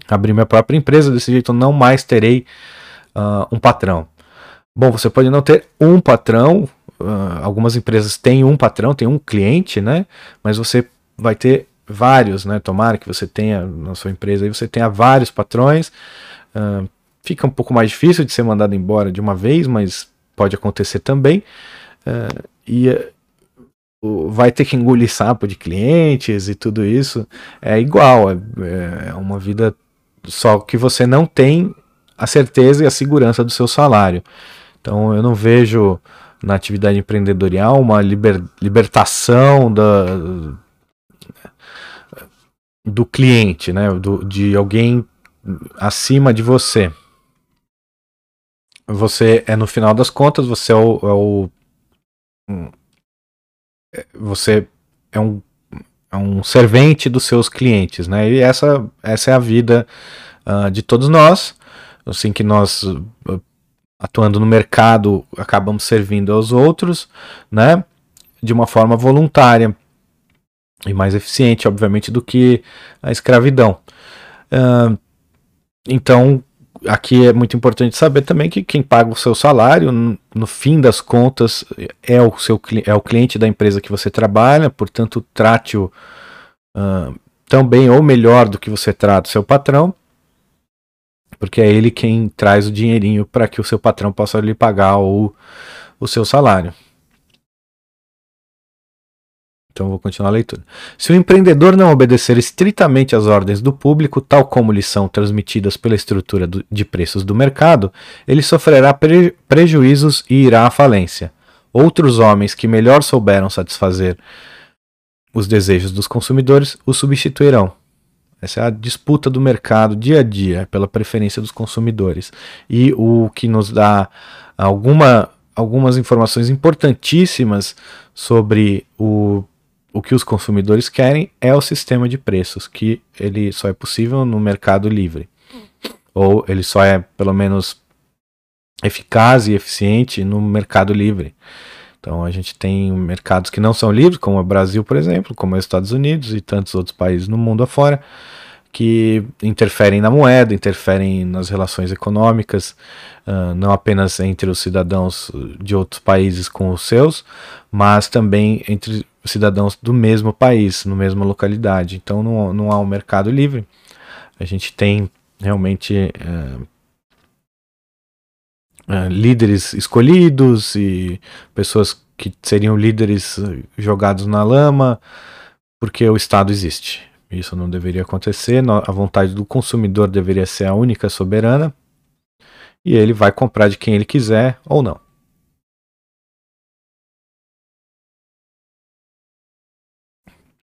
S1: abrir minha própria empresa, desse jeito eu não mais terei um patrão. Bom, você pode não ter um patrão, uh, algumas empresas têm um patrão, tem um cliente, né? Mas você vai ter vários, né? Tomara que você tenha na sua empresa aí, você tenha vários patrões. Uh, fica um pouco mais difícil de ser mandado embora de uma vez, mas pode acontecer também. Uh, e vai ter que engolir sapo de clientes e tudo isso. É igual, é, é uma vida só que você não tem a certeza e a segurança do seu salário. Então eu não vejo na atividade empreendedorial uma liber, libertação da, do cliente, né? Do, de alguém acima de você. Você é no final das contas, você é o, é o você é um, é um servente dos seus clientes, né? E essa, essa é a vida uh, de todos nós, assim que nós atuando no mercado, acabamos servindo aos outros, né? De uma forma voluntária e mais eficiente, obviamente, do que a escravidão. Uh, então, aqui é muito importante saber também que quem paga o seu salário, no fim das contas, é o, seu, é o cliente da empresa que você trabalha, portanto, trate-o uh, tão bem ou melhor do que você trata o seu patrão porque é ele quem traz o dinheirinho para que o seu patrão possa lhe pagar o, o seu salário. Então vou continuar a leitura. Se o empreendedor não obedecer estritamente às ordens do público, tal como lhe são transmitidas pela estrutura do, de preços do mercado, ele sofrerá pre, prejuízos e irá à falência. Outros homens que melhor souberam satisfazer os desejos dos consumidores o substituirão. Essa é a disputa do mercado dia a dia pela preferência dos consumidores. E o que nos dá alguma, algumas informações importantíssimas sobre o, o que os consumidores querem é o sistema de preços, que ele só é possível no mercado livre. Ou ele só é, pelo menos, eficaz e eficiente no mercado livre. Então a gente tem mercados que não são livres, como o Brasil, por exemplo, como os Estados Unidos e tantos outros países no mundo afora, que interferem na moeda, interferem nas relações econômicas, uh, não apenas entre os cidadãos de outros países com os seus, mas também entre cidadãos do mesmo país, no mesma localidade. Então não, não há um mercado livre. A gente tem realmente uh, uh, líderes escolhidos e pessoas que seriam líderes jogados na lama, porque o Estado existe. Isso não deveria acontecer. A vontade do consumidor deveria ser a única soberana. E ele vai comprar de quem ele quiser ou não.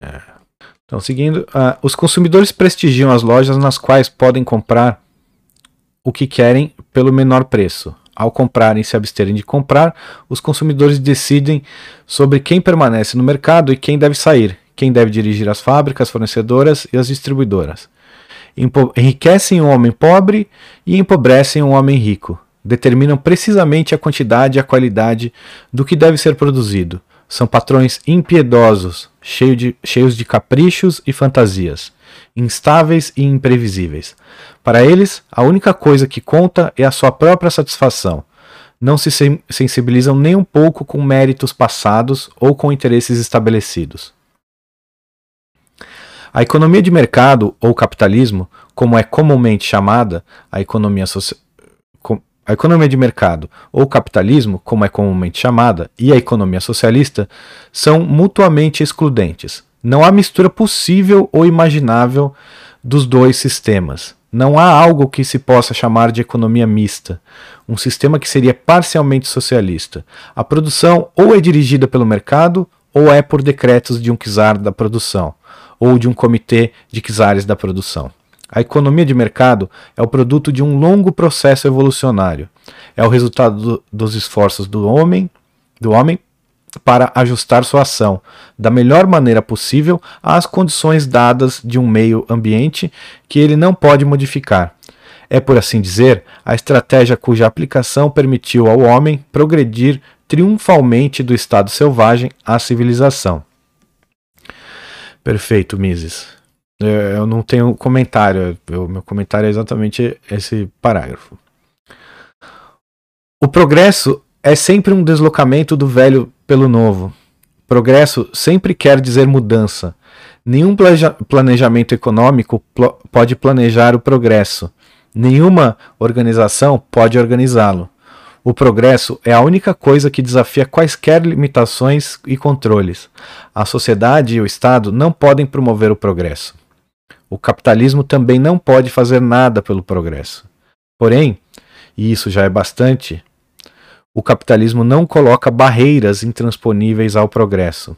S1: É. Então, seguindo, uh, os consumidores prestigiam as lojas nas quais podem comprar o que querem pelo menor preço. Ao comprarem e se absterem de comprar, os consumidores decidem sobre quem permanece no mercado e quem deve sair, quem deve dirigir as fábricas, fornecedoras e as distribuidoras. Enriquecem o homem pobre e empobrecem o homem rico. Determinam precisamente a quantidade e a qualidade do que deve ser produzido. São patrões impiedosos, cheio de, cheios de caprichos e fantasias, instáveis e imprevisíveis. Para eles, a única coisa que conta é a sua própria satisfação. Não se sensibilizam nem um pouco com méritos passados ou com interesses estabelecidos. A economia de mercado, ou capitalismo, como é comumente chamada, a economia, a economia de mercado, ou capitalismo, como é comumente chamada, e a economia socialista, são mutuamente excludentes. Não há mistura possível ou imaginável dos dois sistemas. Não há algo que se possa chamar de economia mista, um sistema que seria parcialmente socialista. A produção ou é dirigida pelo mercado ou é por decretos de um czar da produção, ou de um comitê de czares da produção. A economia de mercado é o produto de um longo processo evolucionário. É o resultado do, dos esforços do homem, do homem para ajustar sua ação da melhor maneira possível às condições dadas de um meio ambiente que ele não pode modificar. É, por assim dizer, a estratégia cuja aplicação permitiu ao homem progredir triunfalmente do estado selvagem à civilização. Perfeito, Mises. É, eu não tenho comentário, o meu comentário é exatamente esse parágrafo. O progresso é sempre um deslocamento do velho pelo novo. Progresso sempre quer dizer mudança. Nenhum planejamento econômico pode planejar o progresso. Nenhuma organização pode organizá-lo. O progresso é a única coisa que desafia quaisquer limitações e controles. A sociedade e o Estado não podem promover o progresso. O capitalismo também não pode fazer nada pelo progresso. Porém, e isso já é bastante, o capitalismo não coloca barreiras intransponíveis ao progresso.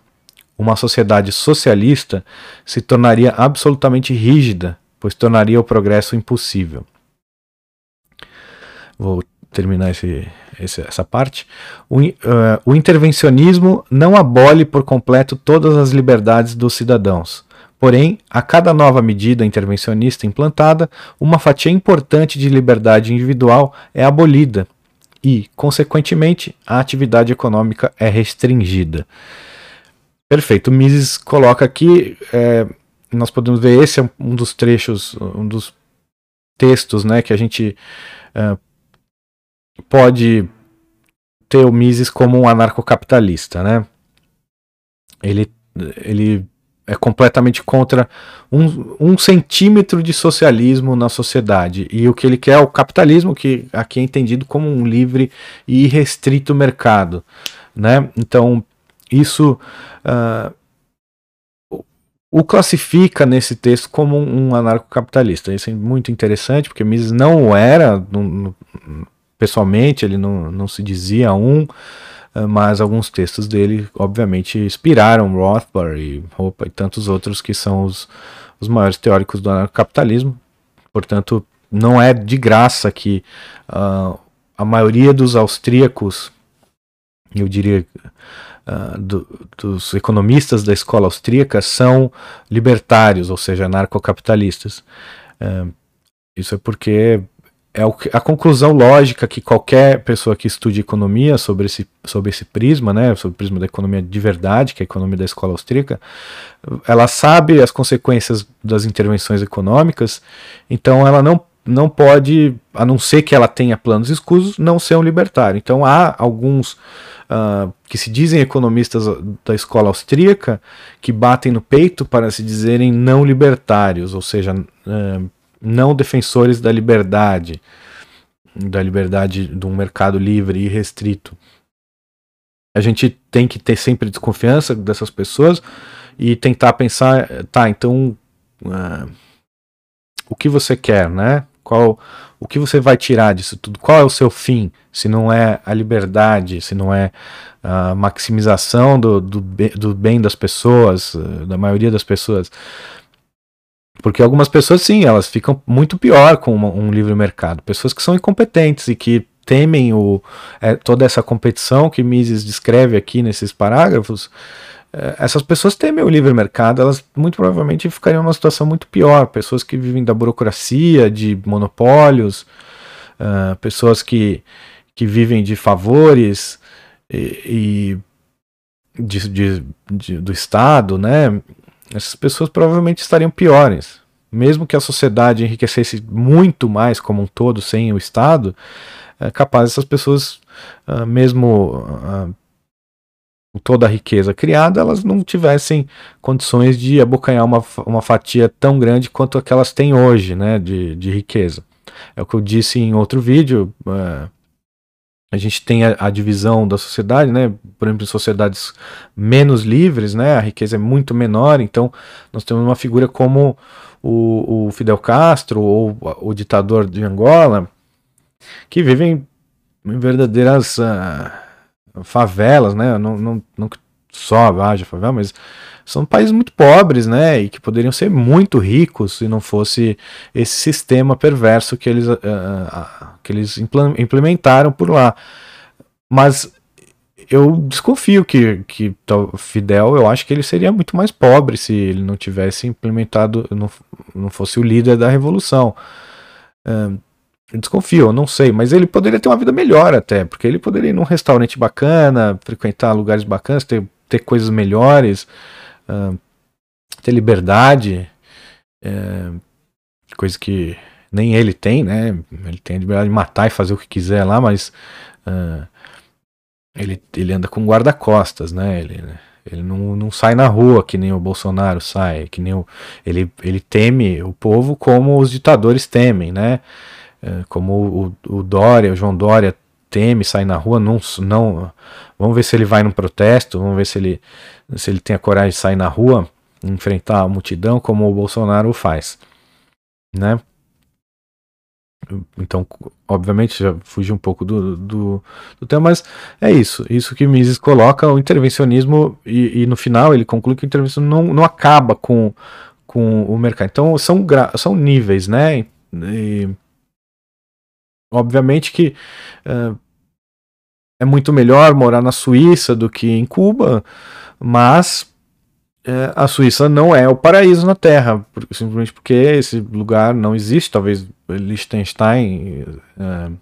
S1: Uma sociedade socialista se tornaria absolutamente rígida, pois tornaria o progresso impossível. Vou terminar esse, essa parte. O, uh, o intervencionismo não abole por completo todas as liberdades dos cidadãos. Porém, a cada nova medida intervencionista implantada, uma fatia importante de liberdade individual é abolida e, consequentemente, a atividade econômica é restringida. Perfeito. Mises coloca aqui, é, nós podemos ver, esse é um dos trechos, um dos textos né, que a gente é, pode ter o Mises como um anarcocapitalista. Né? Ele, ele é completamente contra um, um, centímetro de socialismo na sociedade. E o que ele quer é o capitalismo, que aqui é entendido como um livre e irrestrito mercado. Né? Então, isso uh, o classifica nesse texto como um anarcocapitalista. Isso é muito interessante, porque Mises não era, não, pessoalmente, ele não, não se dizia um. Uh, mas alguns textos dele, obviamente, inspiraram Rothbard e e tantos outros que são os, os maiores teóricos do capitalismo. Portanto, não é de graça que uh, a maioria dos austríacos, eu diria uh, do, dos economistas da escola austríaca, são libertários, ou seja, anarcocapitalistas. Uh, isso é porque é a conclusão lógica que qualquer pessoa que estude economia sobre esse, sobre esse prisma, né, sobre o prisma da economia de verdade, que é a economia da escola austríaca, ela sabe as consequências das intervenções econômicas, então ela não não pode, a não ser que ela tenha planos escusos, não ser um libertário. Então há alguns uh, que se dizem economistas da escola austríaca que batem no peito para se dizerem não libertários, ou seja, uh, não defensores da liberdade, da liberdade de um mercado livre e restrito. A gente tem que ter sempre desconfiança dessas pessoas e tentar pensar, tá, então uh, o que você quer, né? Qual o que você vai tirar disso tudo? Qual é o seu fim? Se não é a liberdade, se não é a maximização do, do, do bem das pessoas, da maioria das pessoas. Porque algumas pessoas, sim, elas ficam muito pior com uma, um livre mercado. Pessoas que são incompetentes e que temem o, é, toda essa competição que Mises descreve aqui nesses parágrafos é, essas pessoas temem o livre mercado, elas muito provavelmente ficariam numa situação muito pior. Pessoas que vivem da burocracia, de monopólios, uh, pessoas que, que vivem de favores e, e de, de, de, do Estado, né? Essas pessoas provavelmente estariam piores. Mesmo que a sociedade enriquecesse muito mais como um todo sem o Estado, é capaz essas pessoas, uh, mesmo uh, toda a riqueza criada, elas não tivessem condições de abocanhar uma, uma fatia tão grande quanto a que elas têm hoje, né, de, de riqueza. É o que eu disse em outro vídeo. Uh, a gente tem a, a, divisão da sociedade, né? Por exemplo, em sociedades menos livres, né? A riqueza é muito menor. Então, nós temos uma figura como o, o Fidel Castro ou o ditador de Angola, que vivem em verdadeiras uh, favelas, né? Não, não, não só haja favela, mas são países muito pobres, né? E que poderiam ser muito ricos se não fosse esse sistema perverso que eles, uh, que eles implementaram por lá. Mas eu desconfio que, que Fidel, eu acho que ele seria muito mais pobre se ele não tivesse implementado, não, não fosse o líder da revolução. Uh, eu desconfio, eu não sei, mas ele poderia ter uma vida melhor até, porque ele poderia ir num restaurante bacana, frequentar lugares bacanas, ter, ter coisas melhores, uh, ter liberdade, uh, coisa que nem ele tem, né? Ele tem a liberdade de matar e fazer o que quiser lá, mas uh, ele, ele anda com guarda-costas, né? Ele, ele não, não sai na rua que nem o Bolsonaro sai, que nem o, ele, ele teme o povo como os ditadores temem, né? É, como o, o Dória, o João Dória teme sair na rua, não, não, vamos ver se ele vai num protesto, vamos ver se ele, se ele tem a coragem de sair na rua, enfrentar a multidão como o Bolsonaro faz, né? Então, obviamente, já fugi um pouco do, do, do, tema, mas é isso. Isso que Mises coloca, o intervencionismo, e, e, no final ele conclui que o intervencionismo não, não acaba com, com o mercado. Então, são, são níveis, né? E, Obviamente que uh, é muito melhor morar na Suíça do que em Cuba, mas uh, a Suíça não é o paraíso na Terra, simplesmente porque esse lugar não existe. Talvez Liechtenstein uh,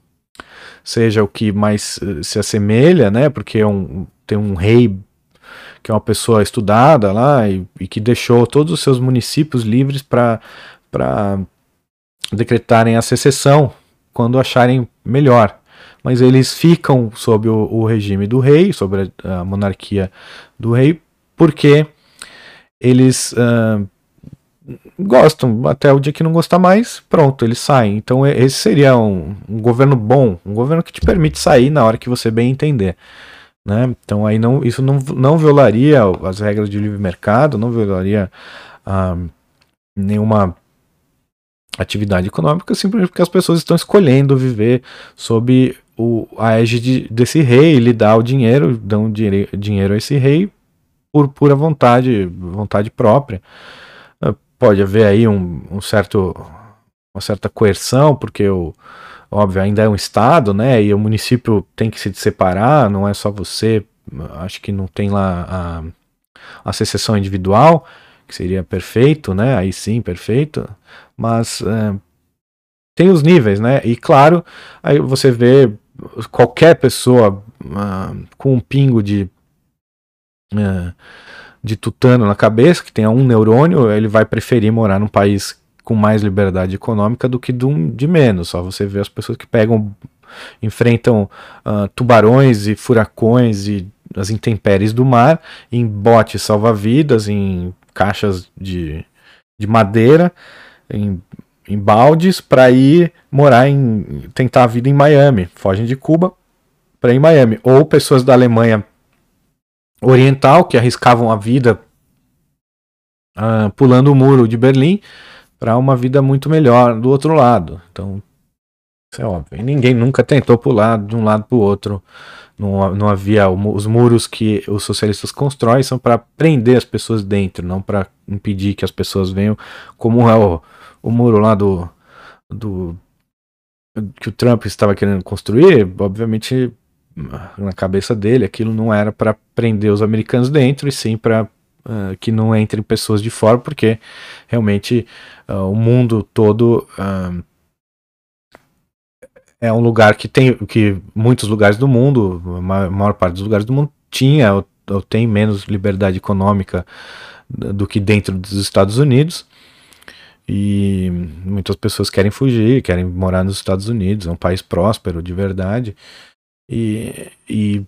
S1: seja o que mais se assemelha, né? Porque é um, tem um rei que é uma pessoa estudada lá e, e que deixou todos os seus municípios livres para decretarem a secessão quando acharem melhor. Mas eles ficam sob o, o regime do rei, sobre a, a, monarquia do rei, porque eles uh, gostam, até o dia que não gostar mais, pronto, eles saem. Então esse seria um, um, governo bom, um governo que te permite sair na hora que você bem entender. Né? Então aí não, isso não, não violaria as regras de livre mercado, não violaria uh, nenhuma atividade econômica simplesmente porque as pessoas estão escolhendo viver sob o, a égide desse rei, ele dá o dinheiro, dão dinheiro a esse rei por pura vontade, vontade própria. Ah, pode haver aí um, um certo, uma certa coerção, porque o, óbvio, ainda é um estado, né? E o município tem que se separar, não é só você. Acho que não tem lá a, a secessão individual, que seria perfeito, né? Aí sim, perfeito. Mas é, tem os níveis, né? E claro, aí você vê qualquer pessoa uh, com um pingo de uh, de tutano na cabeça, que tenha um neurônio, ele vai preferir morar num país com mais liberdade econômica do que de, um, de menos. Só você vê as pessoas que pegam, enfrentam uh, tubarões e furacões e as intempéries do mar em botes salva-vidas, em caixas de, de madeira, em em baldes para ir morar em tentar a vida em Miami, fogem de Cuba para ir em Miami, ou pessoas da Alemanha Oriental que arriscavam a vida uh, pulando o muro de Berlim para uma vida muito melhor do outro lado. Então, isso é óbvio. E ninguém nunca tentou pular de um lado para o outro. Não, não havia os muros que os socialistas constroem são para prender as pessoas dentro, não para impedir que as pessoas venham, como é o, o muro lá do, do que o Trump estava querendo construir, obviamente na cabeça dele aquilo não era para prender os americanos dentro e sim para uh, que não entrem pessoas de fora, porque realmente uh, o mundo todo uh, é um lugar que tem que muitos lugares do mundo, a maior parte dos lugares do mundo tinha ou, ou tem menos liberdade econômica do que dentro dos Estados Unidos. E muitas pessoas querem fugir, querem morar nos Estados Unidos, é um país próspero de verdade. E, e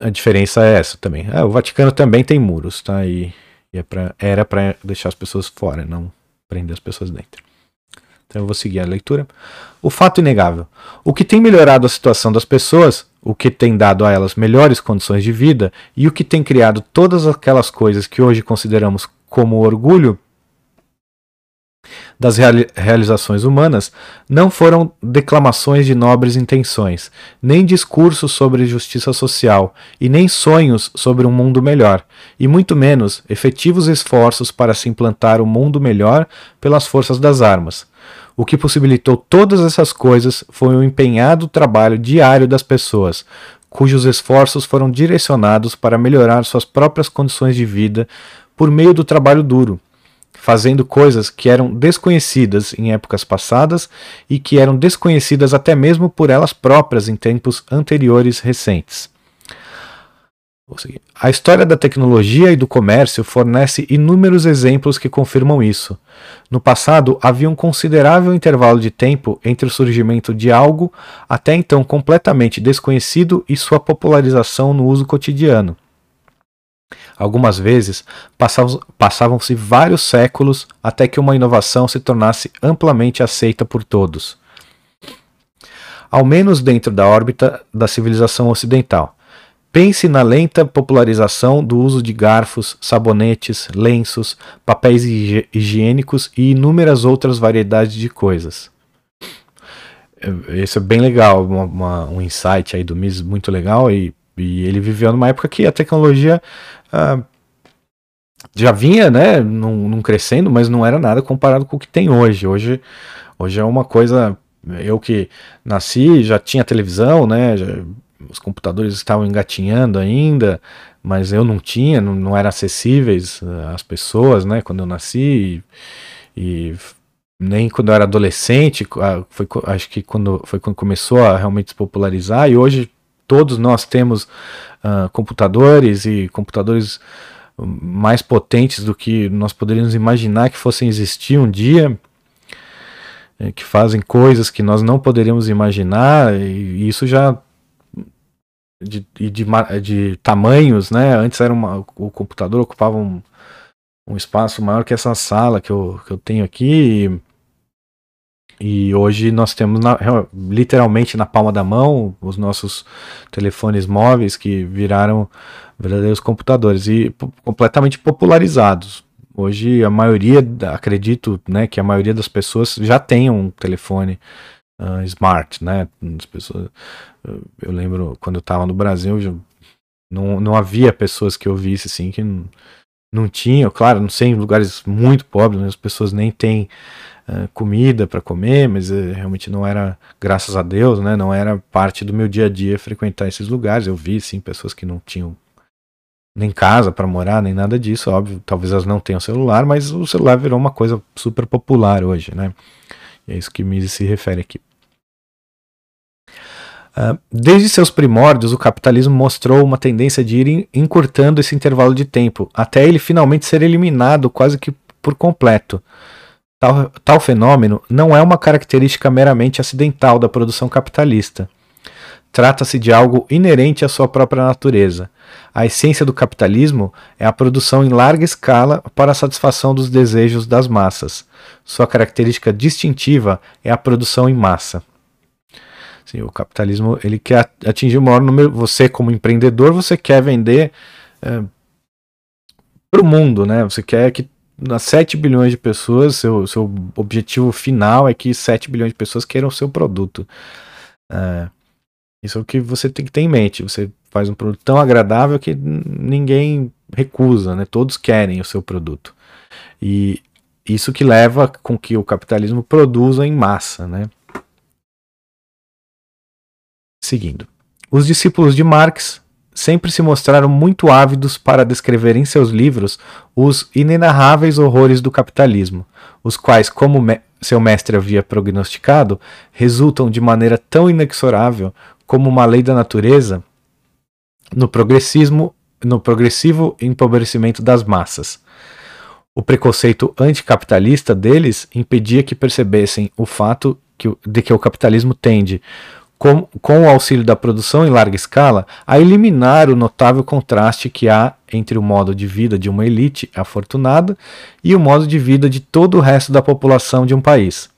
S1: a diferença é essa também. Ah, o Vaticano também tem muros, tá? E, e é pra, era para deixar as pessoas fora, não prender as pessoas dentro. Então eu vou seguir a leitura. O fato inegável. O que tem melhorado a situação das pessoas, o que tem dado a elas melhores condições de vida e o que tem criado todas aquelas coisas que hoje consideramos como orgulho das realizações humanas não foram declamações de nobres intenções, nem discursos sobre justiça social, e nem sonhos sobre um mundo melhor, e muito menos efetivos esforços para se implantar um mundo melhor pelas forças das armas. O que possibilitou todas essas coisas foi o empenhado trabalho diário das pessoas, cujos esforços foram direcionados para melhorar suas próprias condições de vida por meio do trabalho duro fazendo coisas que eram desconhecidas em épocas passadas e que eram desconhecidas até mesmo por elas próprias em tempos anteriores recentes. A história da tecnologia e do comércio fornece inúmeros exemplos que confirmam isso. No passado, havia um considerável intervalo de tempo entre o surgimento de algo até então completamente desconhecido e sua popularização no uso cotidiano. Algumas vezes passavam-se vários séculos até que uma inovação se tornasse amplamente aceita por todos. Ao menos dentro da órbita da civilização ocidental. Pense na lenta popularização do uso de garfos, sabonetes, lenços, papéis higiênicos e inúmeras outras variedades de coisas. Esse é bem legal, uma, uma, um insight aí do Mises muito legal e e ele viveu numa época que a tecnologia ah, já vinha, né, num, num, crescendo, mas não era nada comparado com o que tem hoje. Hoje, hoje é uma coisa. Eu que nasci já tinha televisão, né? Já, os computadores estavam engatinhando ainda, mas eu não tinha, não, não eram acessíveis às pessoas, né? Quando eu nasci e, e nem quando eu era adolescente, foi, acho que quando foi quando começou a realmente se popularizar e hoje todos nós temos uh, computadores e computadores mais potentes do que nós poderíamos imaginar que fossem existir um dia, eh, que fazem coisas que nós não poderíamos imaginar, e isso já de, de, de tamanhos, né? Antes era uma, o computador ocupava um, um espaço maior que essa sala que eu, que eu tenho aqui. E hoje nós temos na, literalmente na palma da mão os nossos telefones móveis que viraram verdadeiros computadores e completamente popularizados. Hoje a maioria, acredito, né, que a maioria das pessoas já tem um telefone uh, smart, né? As pessoas, eu lembro quando eu estava no Brasil, não, não havia pessoas que eu visse assim que não, não tinham, claro, não sei, em lugares muito pobres, né? as pessoas nem têm uh, comida para comer, mas uh, realmente não era, graças a Deus, né? Não era parte do meu dia a dia frequentar esses lugares. Eu vi, sim, pessoas que não tinham nem casa para morar, nem nada disso, óbvio. Talvez elas não tenham celular, mas o celular virou uma coisa super popular hoje, né? E é isso que me se refere aqui. Uh, desde seus primórdios, o capitalismo mostrou uma tendência de ir encurtando esse intervalo de tempo, até ele finalmente ser eliminado quase que por completo. Tal, tal fenômeno não é uma característica meramente acidental da produção capitalista. Trata-se de algo inerente à sua própria natureza. A essência do capitalismo é a produção em larga escala para a satisfação dos desejos das massas. Sua característica distintiva é a produção em massa. Sim, o capitalismo ele quer atingir o maior número. Você, como empreendedor, você quer vender é, para o mundo, né? Você quer que nas 7 bilhões de pessoas, seu, seu objetivo final é que 7 bilhões de pessoas queiram o seu produto. É, isso é o que você tem que ter em mente. Você faz um produto tão agradável que ninguém recusa, né? Todos querem o seu produto. E isso que leva com que o capitalismo produza em massa, né? Seguindo. Os discípulos de Marx sempre se mostraram muito ávidos para descrever em seus livros os inenarráveis horrores do capitalismo, os quais, como me seu mestre havia prognosticado, resultam de maneira tão inexorável como uma lei da natureza no progressismo, no progressivo empobrecimento das massas. O preconceito anticapitalista deles impedia que percebessem o fato que, de que o capitalismo tende, com, com o auxílio da produção em larga escala, a eliminar o notável contraste que há entre o modo de vida de uma elite afortunada e o modo de vida de todo o resto da população de um país.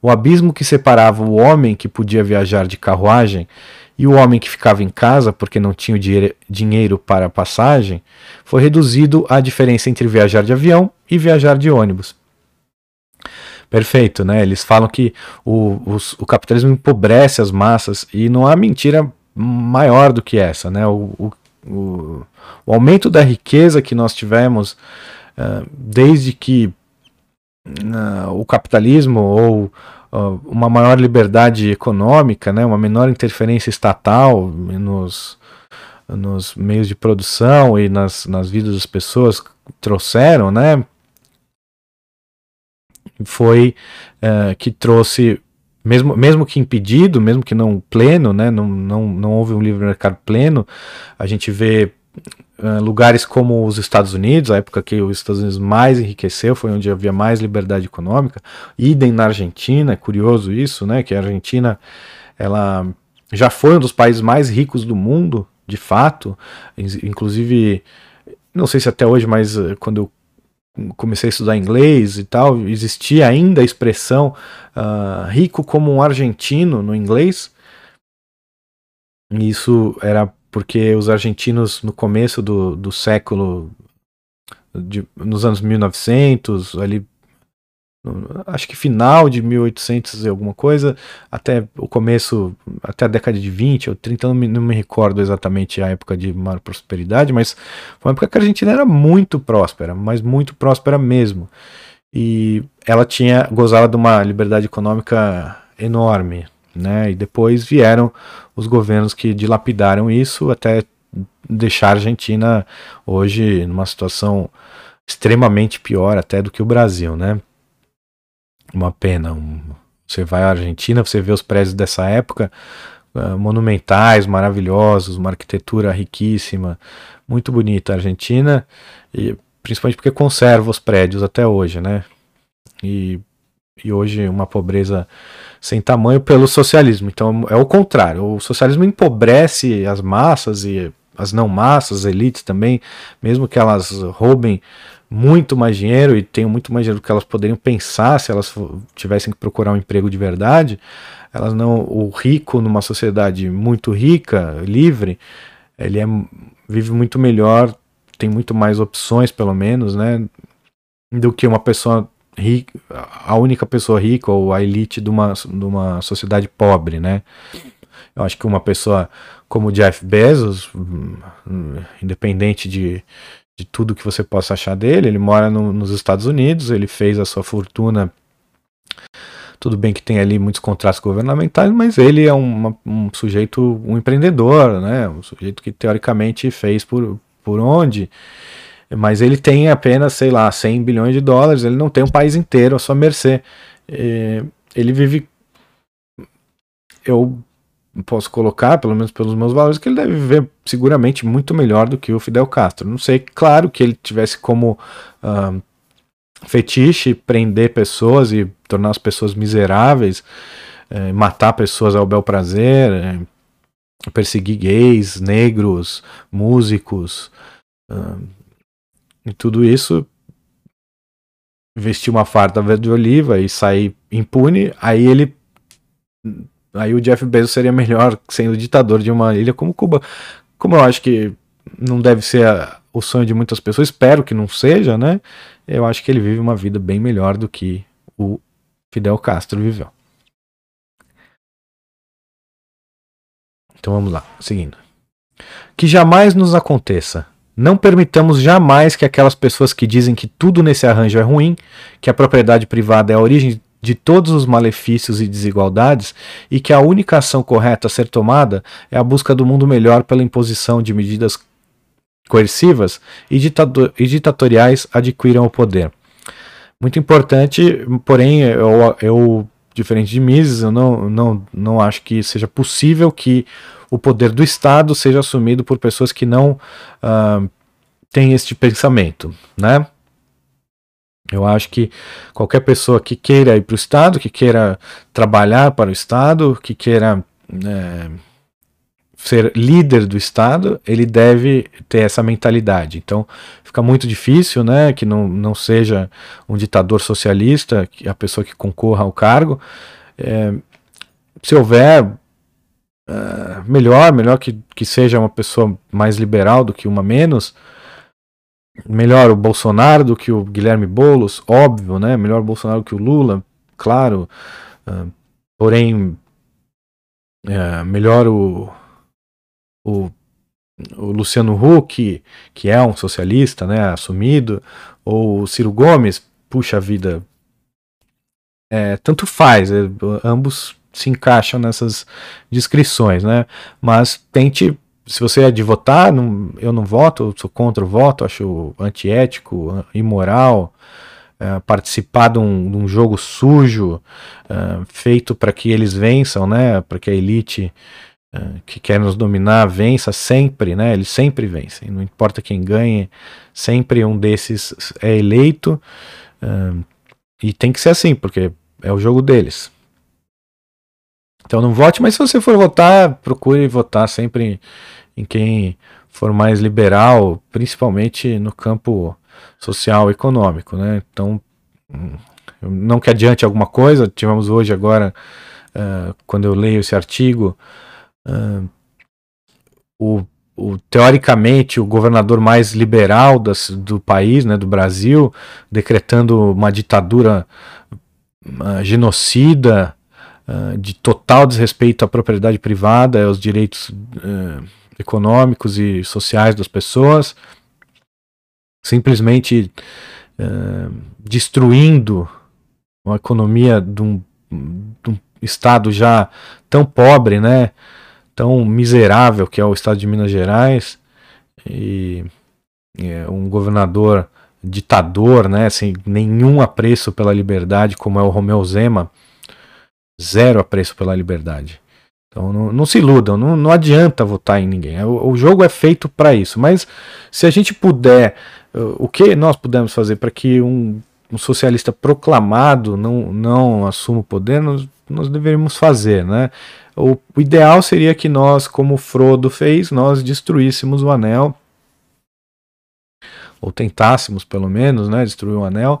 S1: O abismo que separava o homem que podia viajar de carruagem e o homem que ficava em casa porque não tinha dinheiro para a passagem foi reduzido à diferença entre viajar de avião e viajar de ônibus. Perfeito, né? Eles falam que o, o, o capitalismo empobrece as massas e não há mentira maior do que essa, né? O, o, o aumento da riqueza que nós tivemos uh, desde que uh, o capitalismo ou uh, uma maior liberdade econômica, né? Uma menor interferência estatal nos, nos meios de produção e nas, nas vidas das pessoas trouxeram, né? Foi uh, que trouxe, mesmo, mesmo que impedido, mesmo que não pleno, né, não, não, não houve um livre mercado pleno, a gente vê uh, lugares como os Estados Unidos, a época que os Estados Unidos mais enriqueceu, foi onde havia mais liberdade econômica, idem na Argentina, é curioso isso, né, que a Argentina, ela já foi um dos países mais ricos do mundo, de fato, inclusive não sei se até hoje, mas uh, quando eu comecei a estudar inglês e tal, existia ainda a expressão uh, rico como um argentino no inglês. E isso era porque os argentinos, no começo do, do século, de, nos anos 1900, ali acho que final de 1800 e alguma coisa, até o começo, até a década de 20 ou 30, não me, não me recordo exatamente a época de maior prosperidade, mas foi uma época que a Argentina era muito próspera, mas muito próspera mesmo. E ela tinha gozava de uma liberdade econômica enorme, né? E depois vieram os governos que dilapidaram isso até deixar a Argentina hoje numa situação extremamente pior até do que o Brasil, né? Uma pena. Um, você vai à Argentina, você vê os prédios dessa época, uh, monumentais, maravilhosos, uma arquitetura riquíssima, muito bonita a Argentina, e principalmente porque conserva os prédios até hoje, né? E, e hoje uma pobreza sem tamanho pelo socialismo. Então é o contrário. O socialismo empobrece as massas e as não massas, as elites também, mesmo que elas roubem muito mais dinheiro e tenham muito mais dinheiro do que elas poderiam pensar se elas tivessem que procurar um emprego de verdade, elas não, o rico numa sociedade muito rica, livre, ele é, vive muito melhor, tem muito mais opções pelo menos, né, do que uma pessoa a única pessoa rica ou a elite de uma, de uma sociedade pobre, né? Eu acho que uma pessoa como Jeff Bezos, independente de, de tudo que você possa achar dele, ele mora no, nos Estados Unidos, ele fez a sua fortuna. Tudo bem que tem ali muitos contratos governamentais, mas ele é um, um sujeito, um empreendedor, né? Um sujeito que teoricamente fez por, por onde mas ele tem apenas, sei lá, 100 bilhões de dólares, ele não tem um país inteiro à sua mercê. ele vive. Eu posso colocar, pelo menos pelos meus valores, que ele deve viver seguramente muito melhor do que o Fidel Castro. Não sei, claro que ele tivesse como uh, fetiche prender pessoas e tornar as pessoas miseráveis, eh, matar pessoas ao bel prazer, eh, perseguir gays, negros, músicos. Uh, e tudo isso, vestir uma farda verde de oliva e sair impune, aí ele. Aí o Jeff Bezos seria melhor sendo ditador de uma ilha como Cuba. Como eu acho que não deve ser a, o sonho de muitas pessoas, espero que não seja, né? Eu acho que ele vive uma vida bem melhor do que o Fidel Castro viveu. Então vamos lá, seguindo. Que jamais nos aconteça não permitamos jamais que aquelas pessoas que dizem que tudo nesse arranjo é ruim, que a propriedade privada é a origem de todos os malefícios e desigualdades e que a única ação correta a ser tomada é a busca do mundo melhor pela imposição de medidas coercivas e, e ditatoriais adquiram o poder. Muito importante, porém, eu, eu diferente de Mises, eu não, não, não acho que seja possível que o poder do Estado seja assumido por pessoas que não uh, têm este pensamento, né? Eu acho que qualquer pessoa que queira ir para o Estado, que queira trabalhar para o Estado, que queira é, ser líder do Estado, ele deve ter essa mentalidade. Então fica muito difícil né, que não, não seja um ditador socialista, a pessoa que concorra ao cargo. É, se houver uh, melhor, melhor que, que seja uma pessoa mais liberal do que uma menos. Melhor o Bolsonaro do que o Guilherme Boulos, óbvio, né? Melhor o Bolsonaro que o Lula, claro. Uh, porém, uh, melhor o, o, o Luciano Huck, que é um socialista, né? Assumido, ou o Ciro Gomes, puxa vida. É, tanto faz, é, ambos se encaixam nessas descrições, né? Mas tente, se você é de votar, não, eu não voto, eu sou contra o voto, acho antiético, imoral. É, participar de um, de um, jogo sujo é, feito para que eles vençam, né? Para que a elite é, que quer nos dominar vença sempre, né? Eles sempre vencem, não importa quem ganhe, sempre um desses é eleito é, e tem que ser assim, porque é o jogo deles. Então não vote, mas se você for votar, procure votar sempre em quem for mais liberal, principalmente no campo social e econômico, né? Então, hum, não que adiante alguma coisa, tivemos hoje agora, uh, quando eu leio esse artigo, uh, o, o, teoricamente o governador mais liberal das, do país, né, do Brasil, decretando uma ditadura uh, genocida, uh, de total desrespeito à propriedade privada, aos direitos uh, econômicos e sociais das pessoas, simplesmente uh, destruindo uma economia de um, de um, estado já tão pobre, né, tão miserável que é o estado de Minas Gerais, e é, um governador ditador, né, sem nenhum apreço pela liberdade, como é o Romeu Zema, zero apreço pela liberdade. Então não, não se iludam, não, não, adianta votar em ninguém. O, o jogo é feito para isso. Mas se a gente puder, uh, o que nós pudermos fazer para que um, um, socialista proclamado não, não assuma o poder, nós, nós deveríamos fazer, né? O, o ideal seria que nós, como Frodo fez, nós destruíssemos o anel ou tentássemos pelo menos, né, destruir o anel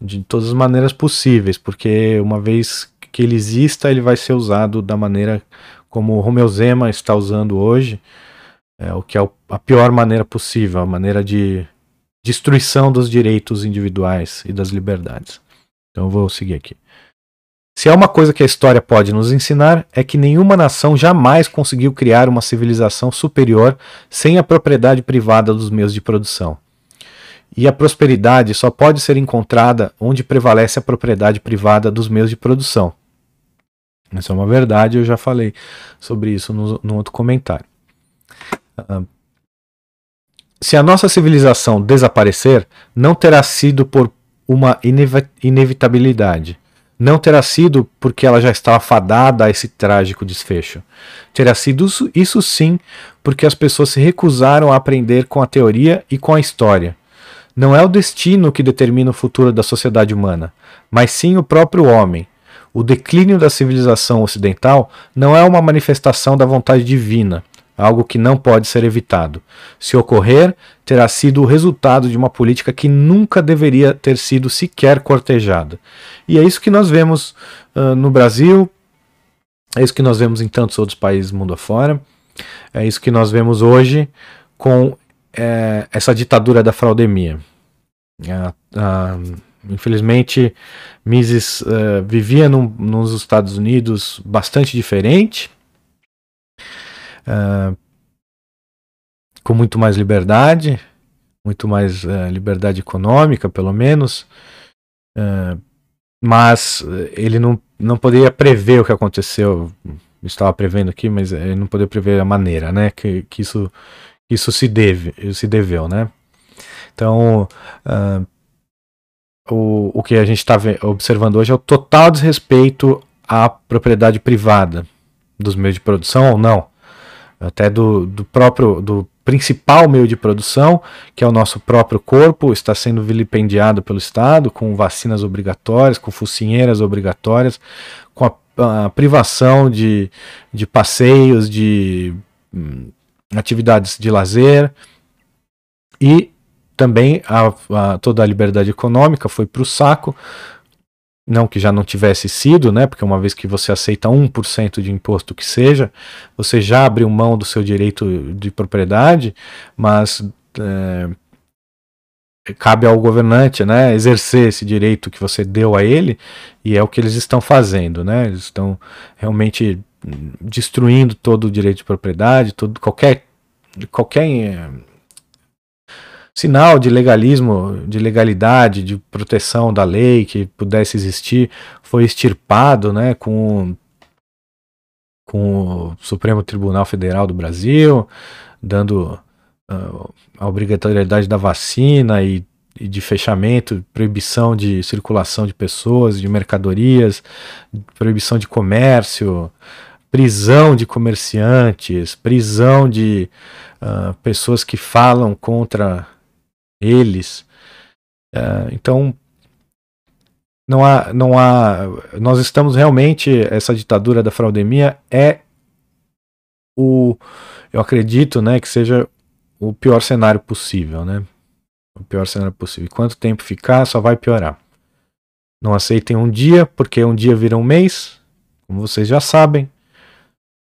S1: de todas as maneiras possíveis, porque uma vez que ele exista, ele vai ser usado da maneira como o Romeu Zema está usando hoje, é, o que é a pior maneira possível, a maneira de destruição dos direitos individuais e das liberdades. Então eu vou seguir aqui. Se há uma coisa que a história pode nos ensinar, é que nenhuma nação jamais conseguiu criar uma civilização superior sem a propriedade privada dos meios de produção. E a prosperidade só pode ser encontrada onde prevalece a propriedade privada dos meios de produção. Isso é uma verdade, eu já falei sobre isso no, no outro comentário. Uh, se a nossa civilização desaparecer, não terá sido por uma inevitabilidade. Não terá sido porque ela já estava fadada a esse trágico desfecho. Terá sido isso, isso sim porque as pessoas se recusaram a aprender com a teoria e com a história. Não é o destino que determina o futuro da sociedade humana, mas sim o próprio homem. O declínio da civilização ocidental não é uma manifestação da vontade divina, algo que não pode ser evitado. Se ocorrer, terá sido o resultado de uma política que nunca deveria ter sido sequer cortejada. E é isso que nós vemos uh, no Brasil, é isso que nós vemos em tantos outros países mundo afora, é isso que nós vemos hoje com é, essa ditadura da fraudemia. Infelizmente, Mises uh, vivia num, nos Estados Unidos bastante diferente, uh, com muito mais liberdade, muito mais uh, liberdade econômica, pelo menos, mas ele não, não poderia prever o que aconteceu. Estava prevendo aqui, mas ele não poderia prever a maneira, né, que, que isso isso se deve, se deveu, né? Então, uh, o, o que a gente está observando hoje é o total desrespeito à propriedade privada dos meios de produção ou não, até do, do próprio do principal meio de produção, que é o nosso próprio corpo, está sendo vilipendiado pelo Estado com vacinas obrigatórias, com focinheiras obrigatórias, com a, a privação de, de passeios, de hum, atividades de lazer e também a, a, toda a liberdade econômica foi para o saco. Não que já não tivesse sido, né? Porque uma vez que você aceita 1% de imposto que seja, você já abriu mão do seu direito de propriedade, mas é, cabe ao governante, né, exercer esse direito que você deu a ele, e é o que eles estão fazendo, né? Eles estão realmente destruindo todo o direito de propriedade, todo, qualquer, qualquer eh, sinal de legalismo, de legalidade, de proteção da lei que pudesse existir, foi extirpado né, com, com o Supremo Tribunal Federal do Brasil, dando uh, a obrigatoriedade da vacina e, e de fechamento, proibição de circulação de pessoas, de mercadorias, proibição de comércio, prisão de comerciantes, prisão de uh, pessoas que falam contra eles. Uh, então, não há, não há. Nós estamos realmente. Essa ditadura da fraudemia é o. Eu acredito né, que seja o pior cenário possível. Né? O pior cenário possível. E quanto tempo ficar, só vai piorar. Não aceitem um dia, porque um dia vira um mês, como vocês já sabem.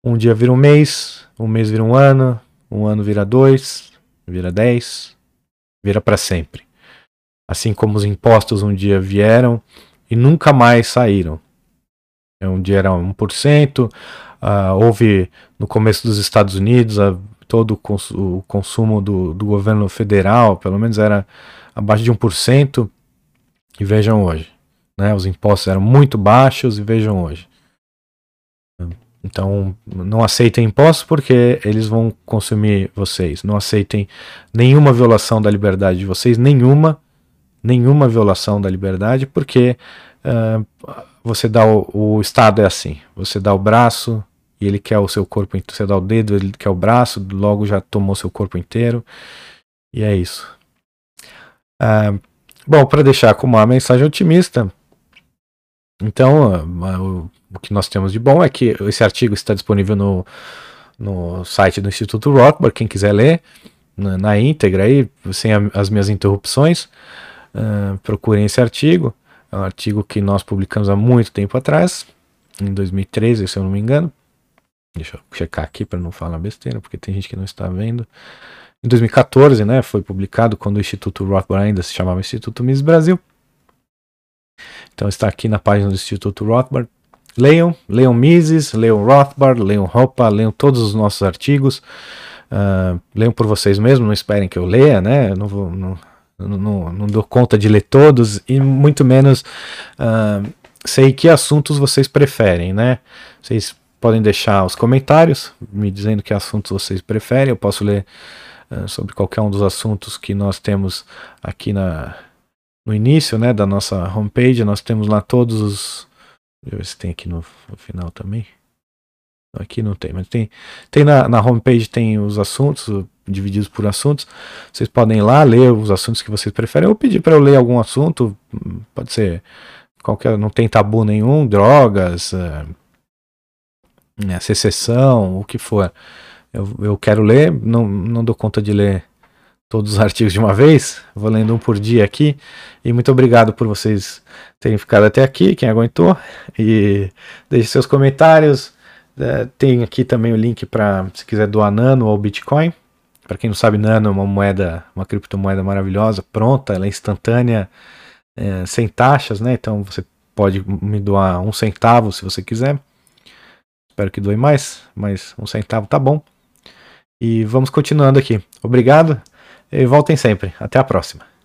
S1: Um dia vira um mês, um mês vira um ano, um ano vira dois, vira dez, vira para sempre. Assim como os impostos um dia vieram e nunca mais saíram. É, um dia era 1%, uh, ah, houve no começo dos Estados Unidos uh, todo o, cons o consumo do, do governo federal, pelo menos era abaixo de 1%, e vejam hoje. Né, os impostos eram muito baixos e vejam hoje. Então, não aceitem impostos porque eles vão consumir vocês. Não aceitem nenhuma violação da liberdade de vocês, nenhuma, nenhuma violação da liberdade, porque uh, você dá o, o, Estado é assim. Você dá o braço e ele quer o seu corpo inteiro. Você dá o dedo, ele quer o braço, logo já tomou seu corpo inteiro. E é isso. Uh, bom, para deixar com uma mensagem otimista, então, uh, o que nós temos de bom é que esse artigo está disponível no, no site do Instituto Rockbar, quem quiser ler na, na íntegra aí, sem a, as minhas interrupções, uh, procurem esse artigo. É um artigo que nós publicamos há muito tempo atrás, em 2013, se eu não me engano. Deixa eu checar aqui para não falar besteira, porque tem gente que não está vendo. Em 2014, né, foi publicado quando o Instituto Rothbard ainda se chamava Instituto Miss Brasil. Então está aqui na página do Instituto Rothbard. Leiam, leiam Mises, leiam Rothbard, leiam Hoppe, leiam todos os nossos artigos. Uh, leiam por vocês mesmos, não esperem que eu leia, né? Eu não, vou, não, não, não, dou conta de ler todos e muito menos uh, sei que assuntos vocês preferem, né? Vocês podem deixar os comentários me dizendo que assuntos vocês preferem. Eu posso ler uh, sobre qualquer um dos assuntos que nós temos aqui na, no início né, da nossa homepage. Nós temos lá todos os. Deixa eu ver se tem aqui no, final também. Aqui não tem, mas tem, tem na, na homepage tem os assuntos divididos por assuntos. Vocês podem ir lá ler os assuntos que vocês preferem ou pedir para eu ler algum assunto. Pode ser qualquer, não tem tabu nenhum, drogas, uh, secessão, o que for. Eu, eu quero ler, não, não dou conta de ler todos os artigos de uma vez, vou lendo um por dia aqui. E muito obrigado por vocês terem ficado até aqui, quem aguentou. E deixe seus comentários é, tem aqui também o link para se quiser doar Nano ou Bitcoin. Para quem não sabe, Nano é uma moeda, uma criptomoeda maravilhosa, pronta, ela é instantânea, é, sem taxas, né? Então você pode me doar um centavo se você quiser. Espero que doe mais, mas um centavo tá bom. E vamos continuando aqui. Obrigado e voltem sempre. Até a próxima.